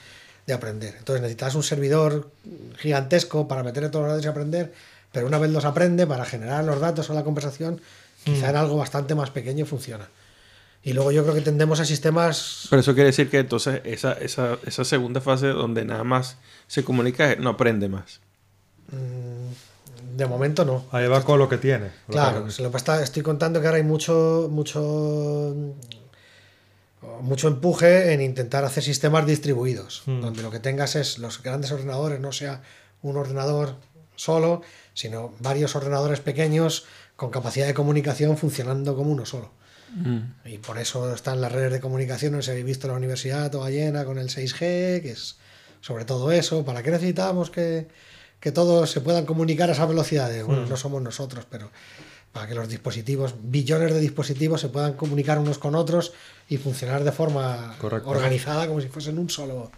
de aprender. Entonces necesitas un servidor gigantesco para meter todos los datos y aprender, pero una vez los aprende, para generar los datos o la conversación, quizá en algo bastante más pequeño funciona. Y luego yo creo que tendemos a sistemas. Pero eso quiere decir que entonces esa, esa, esa segunda fase donde nada más se comunica no aprende más. mm, De momento no. Ahí va con lo que tiene. Claro, se lo está- estoy contando que ahora hay mucho, mucho, mucho empuje en intentar hacer sistemas distribuidos, Hmm. donde lo que tengas es los grandes ordenadores, no sea un ordenador solo, sino varios ordenadores pequeños con capacidad de comunicación funcionando como uno solo. Y por eso están las redes de comunicación, no sé si habéis visto la universidad toda llena con el 6G, que es sobre todo eso. ¿Para qué necesitamos que, que todos se puedan comunicar a esa velocidad? Bueno, no somos nosotros, pero para que los dispositivos, billones de dispositivos, se puedan comunicar unos con otros y funcionar de forma Correcto. organizada como si fuesen un solo,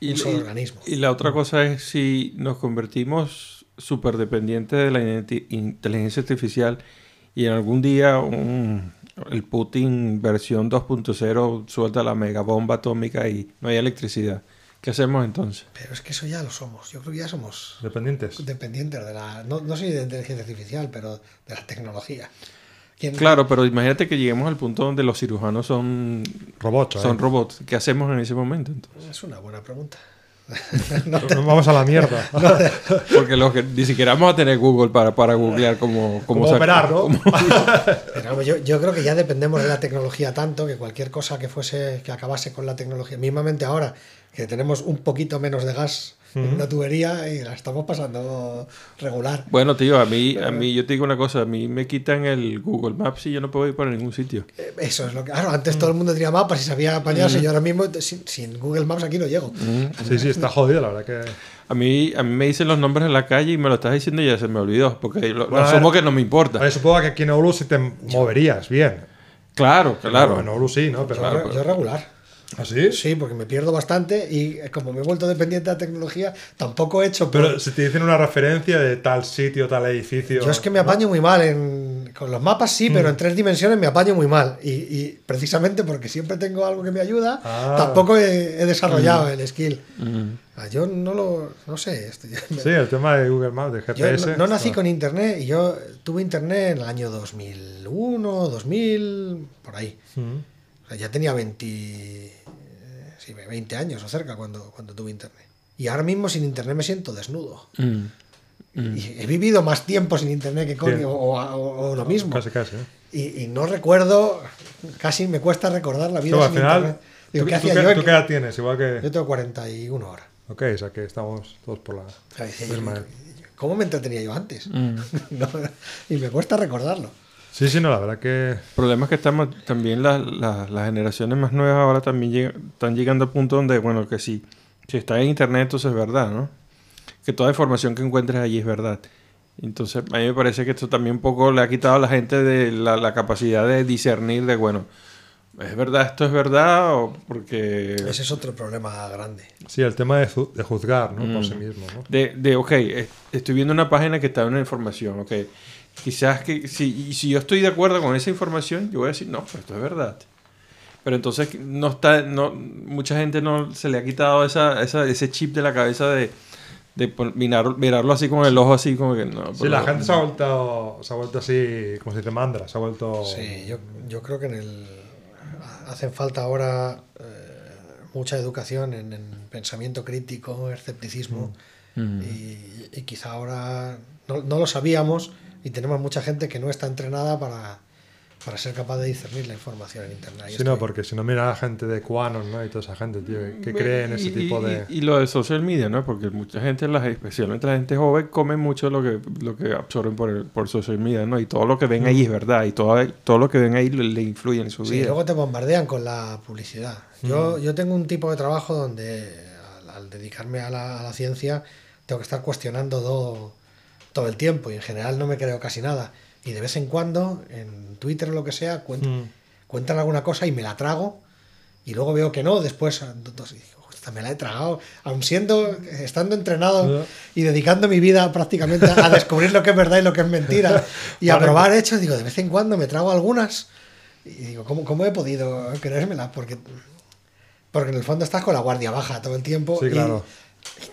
un solo organismo. y la otra cosa es si nos convertimos súper dependientes de la inteligencia artificial y en algún día un- el Putin versión 2.0 suelta la megabomba atómica y no hay electricidad. ¿Qué hacemos entonces? Pero es que eso ya lo somos. Yo creo que ya somos Dependientes. dependientes de la, no, no soy de inteligencia artificial, pero de la tecnología. ¿Quién- Claro, pero imagínate que lleguemos al punto donde los cirujanos son, Robots. son ¿eh? robots. ¿Qué hacemos en ese momento? entonces? Es una buena pregunta. Vamos a la mierda. Porque los que, ni siquiera vamos a tener Google para, para googlear cómo, cómo operar, ¿no? Pero yo, yo creo que ya dependemos de la tecnología tanto que cualquier cosa que fuese que acabase con la tecnología, mismamente ahora que tenemos un poquito menos de gas en una tubería y la estamos pasando regular. Bueno, tío, a mí, a mí, yo te digo una cosa, a mí me quitan el Google Maps y yo no puedo ir para ningún sitio. Eh, Eso es lo que. Claro, antes todo el mundo tenía mapas y sabía apañarse. Yo ahora mismo sin, sin Google Maps aquí no llego. Sí, sí, está jodido, la verdad que. A mí, a mí me dicen los nombres de la calle y me lo estás diciendo y ya se me olvidó, porque lo, Bueno, asumo ver. que no me importa. Vale, supongo que aquí en Oulu sí te moverías bien. Claro, claro. En Oulu sí, ¿no? Pero, Yo, yo regular. ¿Ah, sí? Sí, porque me pierdo bastante y eh, como me he vuelto dependiente de la tecnología, tampoco he hecho. por- Pero si te dicen una referencia de tal sitio, tal edificio. Yo es que me apaño muy mal en, con los mapas, sí, pero Mm. en tres dimensiones me apaño muy mal. Y, y precisamente porque siempre tengo algo que me ayuda, Ah. tampoco he, he desarrollado el skill. Mm. Ah, Yo no lo. No sé. esto- yo, Sí, el tema de Google Maps, de yo GPS. no, no nací está- con internet y yo tuve internet en el año 2001, 2000, por ahí. Mm. O sea, ya tenía 20, eh, sí, 20 años o cerca cuando, cuando tuve internet. Y ahora mismo sin internet me siento desnudo. Mm. Y he vivido más tiempo sin internet que con, o, o- o lo mismo. Casi, casi. ¿eh? Y, y no recuerdo, casi me cuesta recordar la vida Pero al sin final, internet. Digo, ¿tú, ¿qué tú hacía qué, yo? tú qué edad tienes? Igual que. Yo tengo 41 horas. Ok, o sea que estamos todos por la misma. ¿Cómo me entretenía yo antes? Mm. No, y me cuesta recordarlo. Sí, sí, no, la verdad que. El problema es que estamos, también las, las, las generaciones más nuevas ahora también lleg- están llegando al punto donde, bueno, que si, si está en internet, entonces es verdad, ¿no? Que toda información que encuentres allí es verdad. Entonces, a mí me parece que esto también un poco le ha quitado a la gente de la, la capacidad de discernir de, bueno, ¿es verdad esto es verdad? O porque... Ese es otro problema grande. Sí, el tema de, de juzgar, ¿no? Mm. Por sí mismo, ¿no? De, de, ok, eh, estoy viendo una página que está en una información, ok. Quizás que si, y si yo estoy de acuerdo con esa información, yo voy a decir, no, pero esto es verdad. Pero entonces no está, no, mucha gente no se le ha quitado esa, esa, ese chip de la cabeza de, de mirar- mirarlo así con el ojo así como que no. Sí, la gente se ha vuelto, se ha vuelto así, como se dice, mandra, se ha vuelto... Sí, yo, yo creo que en el hacen falta ahora eh, mucha educación en, en pensamiento crítico, escepticismo Mm. y, y quizá ahora no, no lo sabíamos y tenemos mucha gente que no está entrenada para, para ser capaz de discernir la información en internet. Sí, no, porque si no mira a la gente de Quanon, ¿no? Y toda esa gente, tío, que cree en ese Y- tipo y- de... Y, lo de social media, ¿no? Porque mucha gente, la- especialmente la gente joven, come mucho lo que, lo que absorben por, el- por social media, ¿no? Y todo lo que ven ahí es verdad. Y todo, todo lo que ven ahí le, le influye en su Sí, vida. luego te bombardean con la publicidad. Yo, yo tengo un tipo de trabajo donde al, al dedicarme a la, a la ciencia tengo que estar cuestionando todo, todo el tiempo y en general no me creo casi nada. Y de vez en cuando en Twitter o lo que sea Mm. cuentan alguna cosa y me la trago y luego veo que no, después entonces "Esta me la he tragado, aun siendo, estando entrenado y dedicando mi vida prácticamente a descubrir lo que es verdad y lo que es mentira y a probar hechos, digo, de vez en cuando me trago algunas y digo, ¿cómo, cómo he podido creérmela? Porque, porque en el fondo estás con la guardia baja todo el tiempo Sí, claro. y,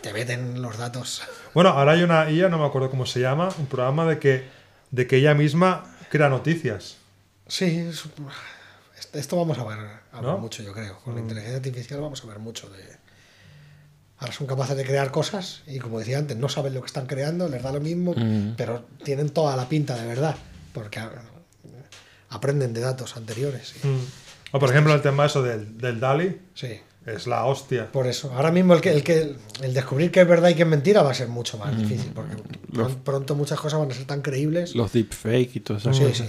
te meten los datos. Bueno, ahora hay una IA, no me acuerdo cómo se llama, un programa de que, de que ella misma crea noticias. Sí, es- esto- vamos a ver, a ver ¿No? mucho, yo creo. Con la Mm. inteligencia artificial vamos a ver mucho de... Ahora son capaces de crear cosas y como decía antes, no saben lo que están creando, les da lo mismo, Mm. pero tienen toda la pinta de verdad, porque aprenden de datos anteriores. y- O por ejemplo el tema eso del, del DALI, Sí, es la hostia. por eso. Ahora mismo el que, el que el descubrir qué es verdad y qué es mentira va a ser mucho más difícil, porque Los- pronto muchas cosas van a ser tan creíbles. Los deepfake y todo eso. Sí, sí.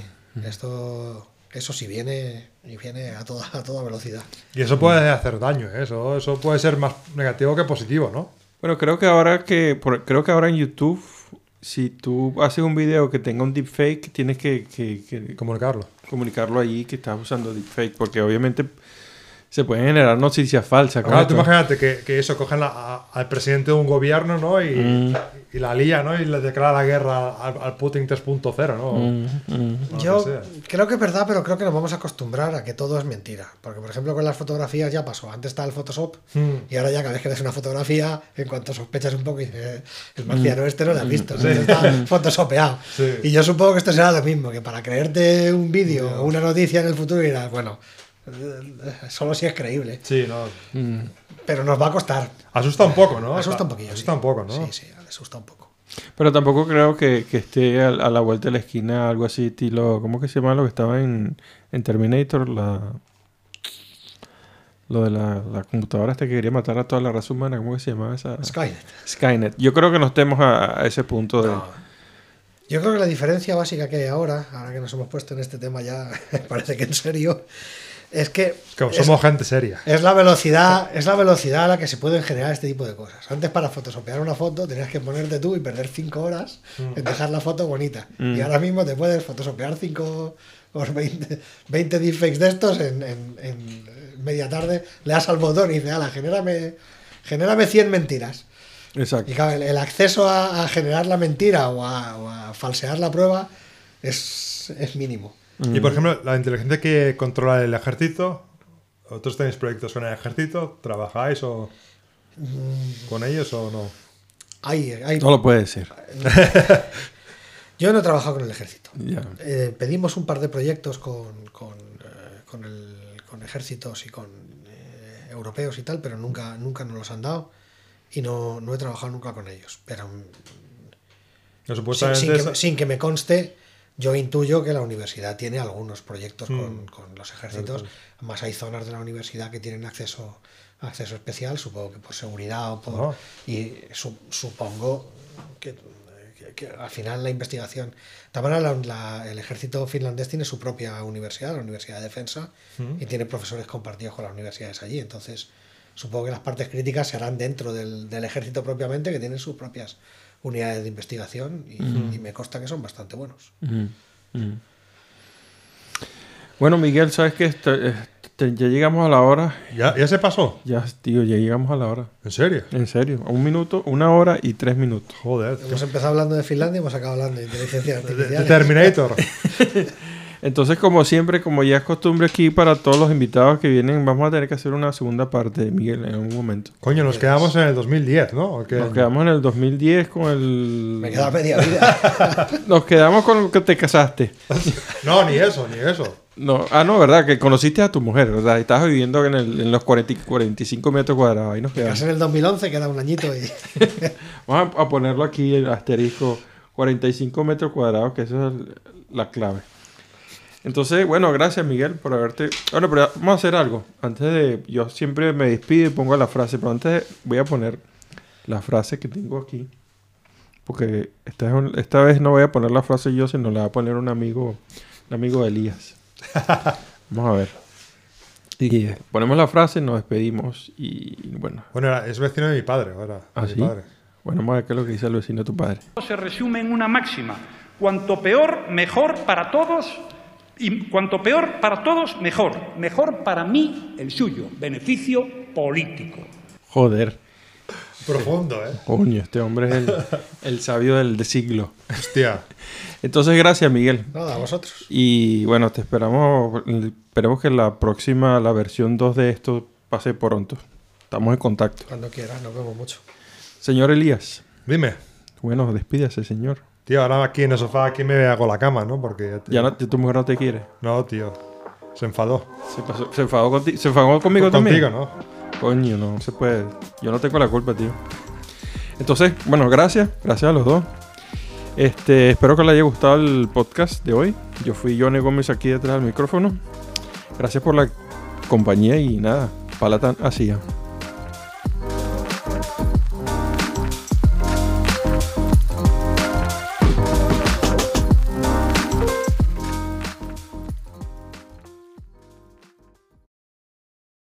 Esto, eso sí viene y viene a toda, a toda velocidad. Y eso puede hacer daño, ¿eh? eso, eso puede ser más negativo que positivo, ¿no? Bueno, creo que ahora que por- creo que ahora en YouTube, si tú haces un video que tenga un deepfake, tienes que, que- que Comunicarlo. comunicarlo allí que estás usando deepfake, porque obviamente se pueden generar noticias falsas. Claro, tú imagínate que, que eso cogen la- a- al presidente de un gobierno, ¿no? Y, Mm. y la lía, ¿no? Y le declara la guerra al, al Putin 3.0, ¿no? Mm, mm. Yo que creo que es verdad, pero creo que nos vamos a acostumbrar a que todo es mentira. Porque, por ejemplo, con las fotografías ya pasó. Antes estaba el Photoshop Mm. y ahora ya cada vez que ves una fotografía, en cuanto sospechas un poco, dices, "Eh, el marciano este no lo has visto, Sí. está photoshopeado. Sí. Y yo supongo que esto será lo mismo, que para creerte un vídeo o una noticia en el futuro dirás, bueno, solo si es creíble. Sí, no. Pero nos va a costar. Asusta un poco, ¿no? Asusta un poquillo. Asusta sí. un poco, ¿no? Sí, sí, asusta un poco. Pero tampoco creo que, que esté a, a la vuelta de la esquina algo así, estilo. ¿Cómo que se llama lo que estaba en, en Terminator? La, lo de la, la computadora esta que quería matar a toda la raza humana. ¿Cómo que se llamaba esa? Skynet. Skynet. Yo creo que no estemos a, a ese punto de. No. Yo creo que la diferencia básica que hay ahora, ahora que nos hemos puesto en este tema ya, parece que en serio, es que Que es, somos gente seria. es la velocidad, es la velocidad a la que se pueden generar este tipo de cosas. Antes para fotosopear una foto tenías que ponerte tú y perder 5 horas en dejar la foto bonita. Mm. Y ahora mismo te puedes fotosopear 5 o 20, 20 deepfakes de estos en, en- en media tarde, le das al botón y dices, ala, genérame, genérame 100 mentiras. Exacto. Y claro, el, el acceso a, a generar la mentira o a, o a falsear la prueba es, es mínimo. Y por ejemplo, la inteligencia que controla el ejército, ¿vosotros tenéis proyectos con el ejército? ¿Trabajáis o Mm. con ellos o no? Hay, hay- No lo puede ser. Yo no he trabajado con el ejército. Eh, pedimos un par de proyectos con, con, eh, con el- con ejércitos y con eh, europeos y tal, pero nunca, nunca nos los han dado y no, no he trabajado nunca con ellos. Pero mm, No, sin, supuestamente sin que, sin que me conste, yo intuyo que la universidad tiene algunos proyectos Mm. con, con los ejércitos. Más hay zonas de la universidad que tienen acceso acceso especial, supongo que por seguridad o por... Ah. Y su- supongo que, que- que al final la investigación... La- la- el ejército finlandés tiene su propia universidad, la Universidad de Defensa, y tiene profesores compartidos con las universidades allí. Entonces, supongo que las partes críticas se harán dentro del, del ejército propiamente, que tienen sus propias unidades de investigación, y, y me consta que son bastante buenos. Bueno, Miguel, ¿sabes qué? Este- este, ya llegamos a la hora. ¿Ya, ¿Ya se pasó? Ya, tío, ya llegamos a la hora. ¿En serio? En serio. Un minuto, una hora y tres minutos. Joder. tío. Hemos empezado hablando de Finlandia y hemos acabado hablando de inteligencia De, de artificial. Terminator. Entonces, como siempre, como ya es costumbre aquí para todos los invitados que vienen, vamos a tener que hacer una segunda parte, Miguel, en un momento. Coño, nos quedamos en el 2010, ¿no? ¿O qué? Nos quedamos en el 2010 con el... Me queda media vida. Nos quedamos con que te casaste. No, ni eso, ni eso. No, ah, no, ¿verdad? Que conociste a tu mujer, ¿verdad? Y estabas viviendo en, el- en los 40 y 45 metros cuadrados. Ahí nos quedamos. en el 2011, queda un añito y... Vamos a, a ponerlo aquí, el asterisco, 45 metros cuadrados, que esa es la clave. Entonces, bueno, gracias Miguel por haberte... Bueno, pero vamos a hacer algo. Antes de... Yo siempre me despido y pongo la frase, pero antes de- voy a poner la frase que tengo aquí. Porque esta, es un- esta vez no voy a poner la frase yo, sino la va a poner un amigo, un amigo de Elías. Vamos a ver. Y ponemos la frase, nos despedimos y bueno, Bueno, era- es vecino de mi padre ahora. ¿Ah, mi sí? padre. bueno, vamos a ver qué es lo que dice el vecino de tu padre. se resume en una máxima. Cuanto peor, mejor para todos. Y cuanto peor para todos, mejor. Mejor para mí, el suyo. Beneficio político. Joder, Profundo, ¿eh? coño, este hombre es el, el sabio del de siglo. Hostia. Entonces, gracias Miguel. Nada, a vosotros. Y bueno, te esperamos. Esperemos que la próxima, la versión 2 de esto pase pronto. Estamos en contacto. Cuando quieras, nos vemos mucho. Señor Elías. Dime. Bueno, despídase, señor. Tío, ahora aquí en el sofá aquí me hago la cama, ¿no? Porque ya, te- Ya no, tu mujer no te quiere. No, tío. Se enfadó. Se, pasó- se enfadó contigo. Se enfadó conmigo Contigo, también. ¿no? Coño, no se puede. Yo no tengo la culpa, tío. Entonces, bueno, gracias. Gracias a los dos. Este, espero que les haya gustado el podcast de hoy. Yo fui Johnny Gómez aquí detrás del micrófono. Gracias por la compañía y nada, palatan así.